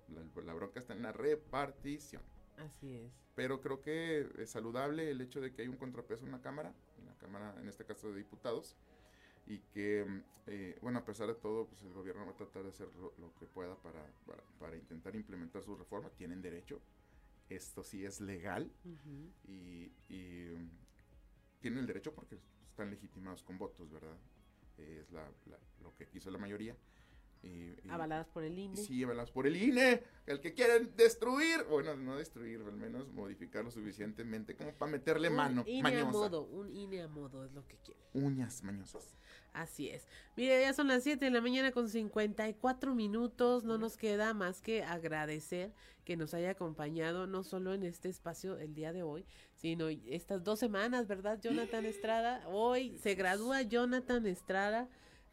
La, la bronca está en la repartición. Así es. Pero creo que es saludable el hecho de que hay un contrapeso en la Cámara, en la Cámara, en este caso de diputados, y que, eh, bueno, a pesar de todo, pues el gobierno va a tratar de hacer lo, lo que pueda para, para, para intentar implementar su reforma. Tienen derecho. Esto sí es legal y, y, mm, tienen el derecho porque están legitimados con votos, ¿verdad? Es la, la- lo que quiso la mayoría. Y- Avaladas por el INE. Sí, avaladas por el INE, el que quieren destruir, bueno, no destruir, al menos modificarlo suficientemente como para meterle Un mano, INE a modo, un INE a modo es lo que quiere. Uñas mañosas. Así es. Mire, ya son las 7 de la mañana con 54 minutos. No nos queda más que agradecer que nos haya acompañado no solo en este espacio el día de hoy, sino estas dos semanas, ¿verdad, Jonathan Estrada? Hoy se gradúa Jonathan Estrada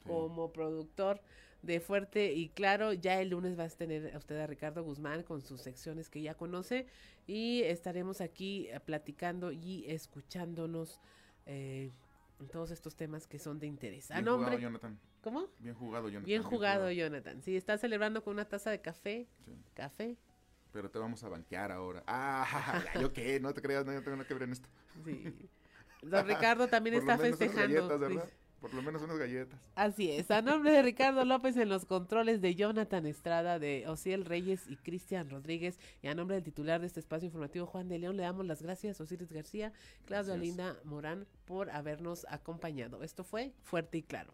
como productor de Fuerte y Claro. Ya el lunes va a tener a usted a Ricardo Guzmán con sus secciones que ya conoce y estaremos aquí eh, platicando y escuchándonos. eh, en todos estos temas que son de interés. A Bien nombre. jugado, Jonathan. ¿Cómo? Bien jugado, Jonathan. Bien jugado, Jonathan. Sí, está celebrando con una taza de café. Sí. Café. Pero te vamos a banquear ahora. Ah, (laughs) yo qué, no te creas, no, yo tengo nada que ver en esto. Sí. Don Ricardo también (laughs) está festejando. galletas. Por lo menos unas galletas. Así es. A nombre de Ricardo López en los controles de Jonathan Estrada, de Ociel Reyes y Cristian Rodríguez. Y a nombre del titular de este espacio informativo, Juan de León, le damos las gracias a Osiris García, Claudia. Linda Morán, por habernos acompañado. Esto fue Fuerte y Claro.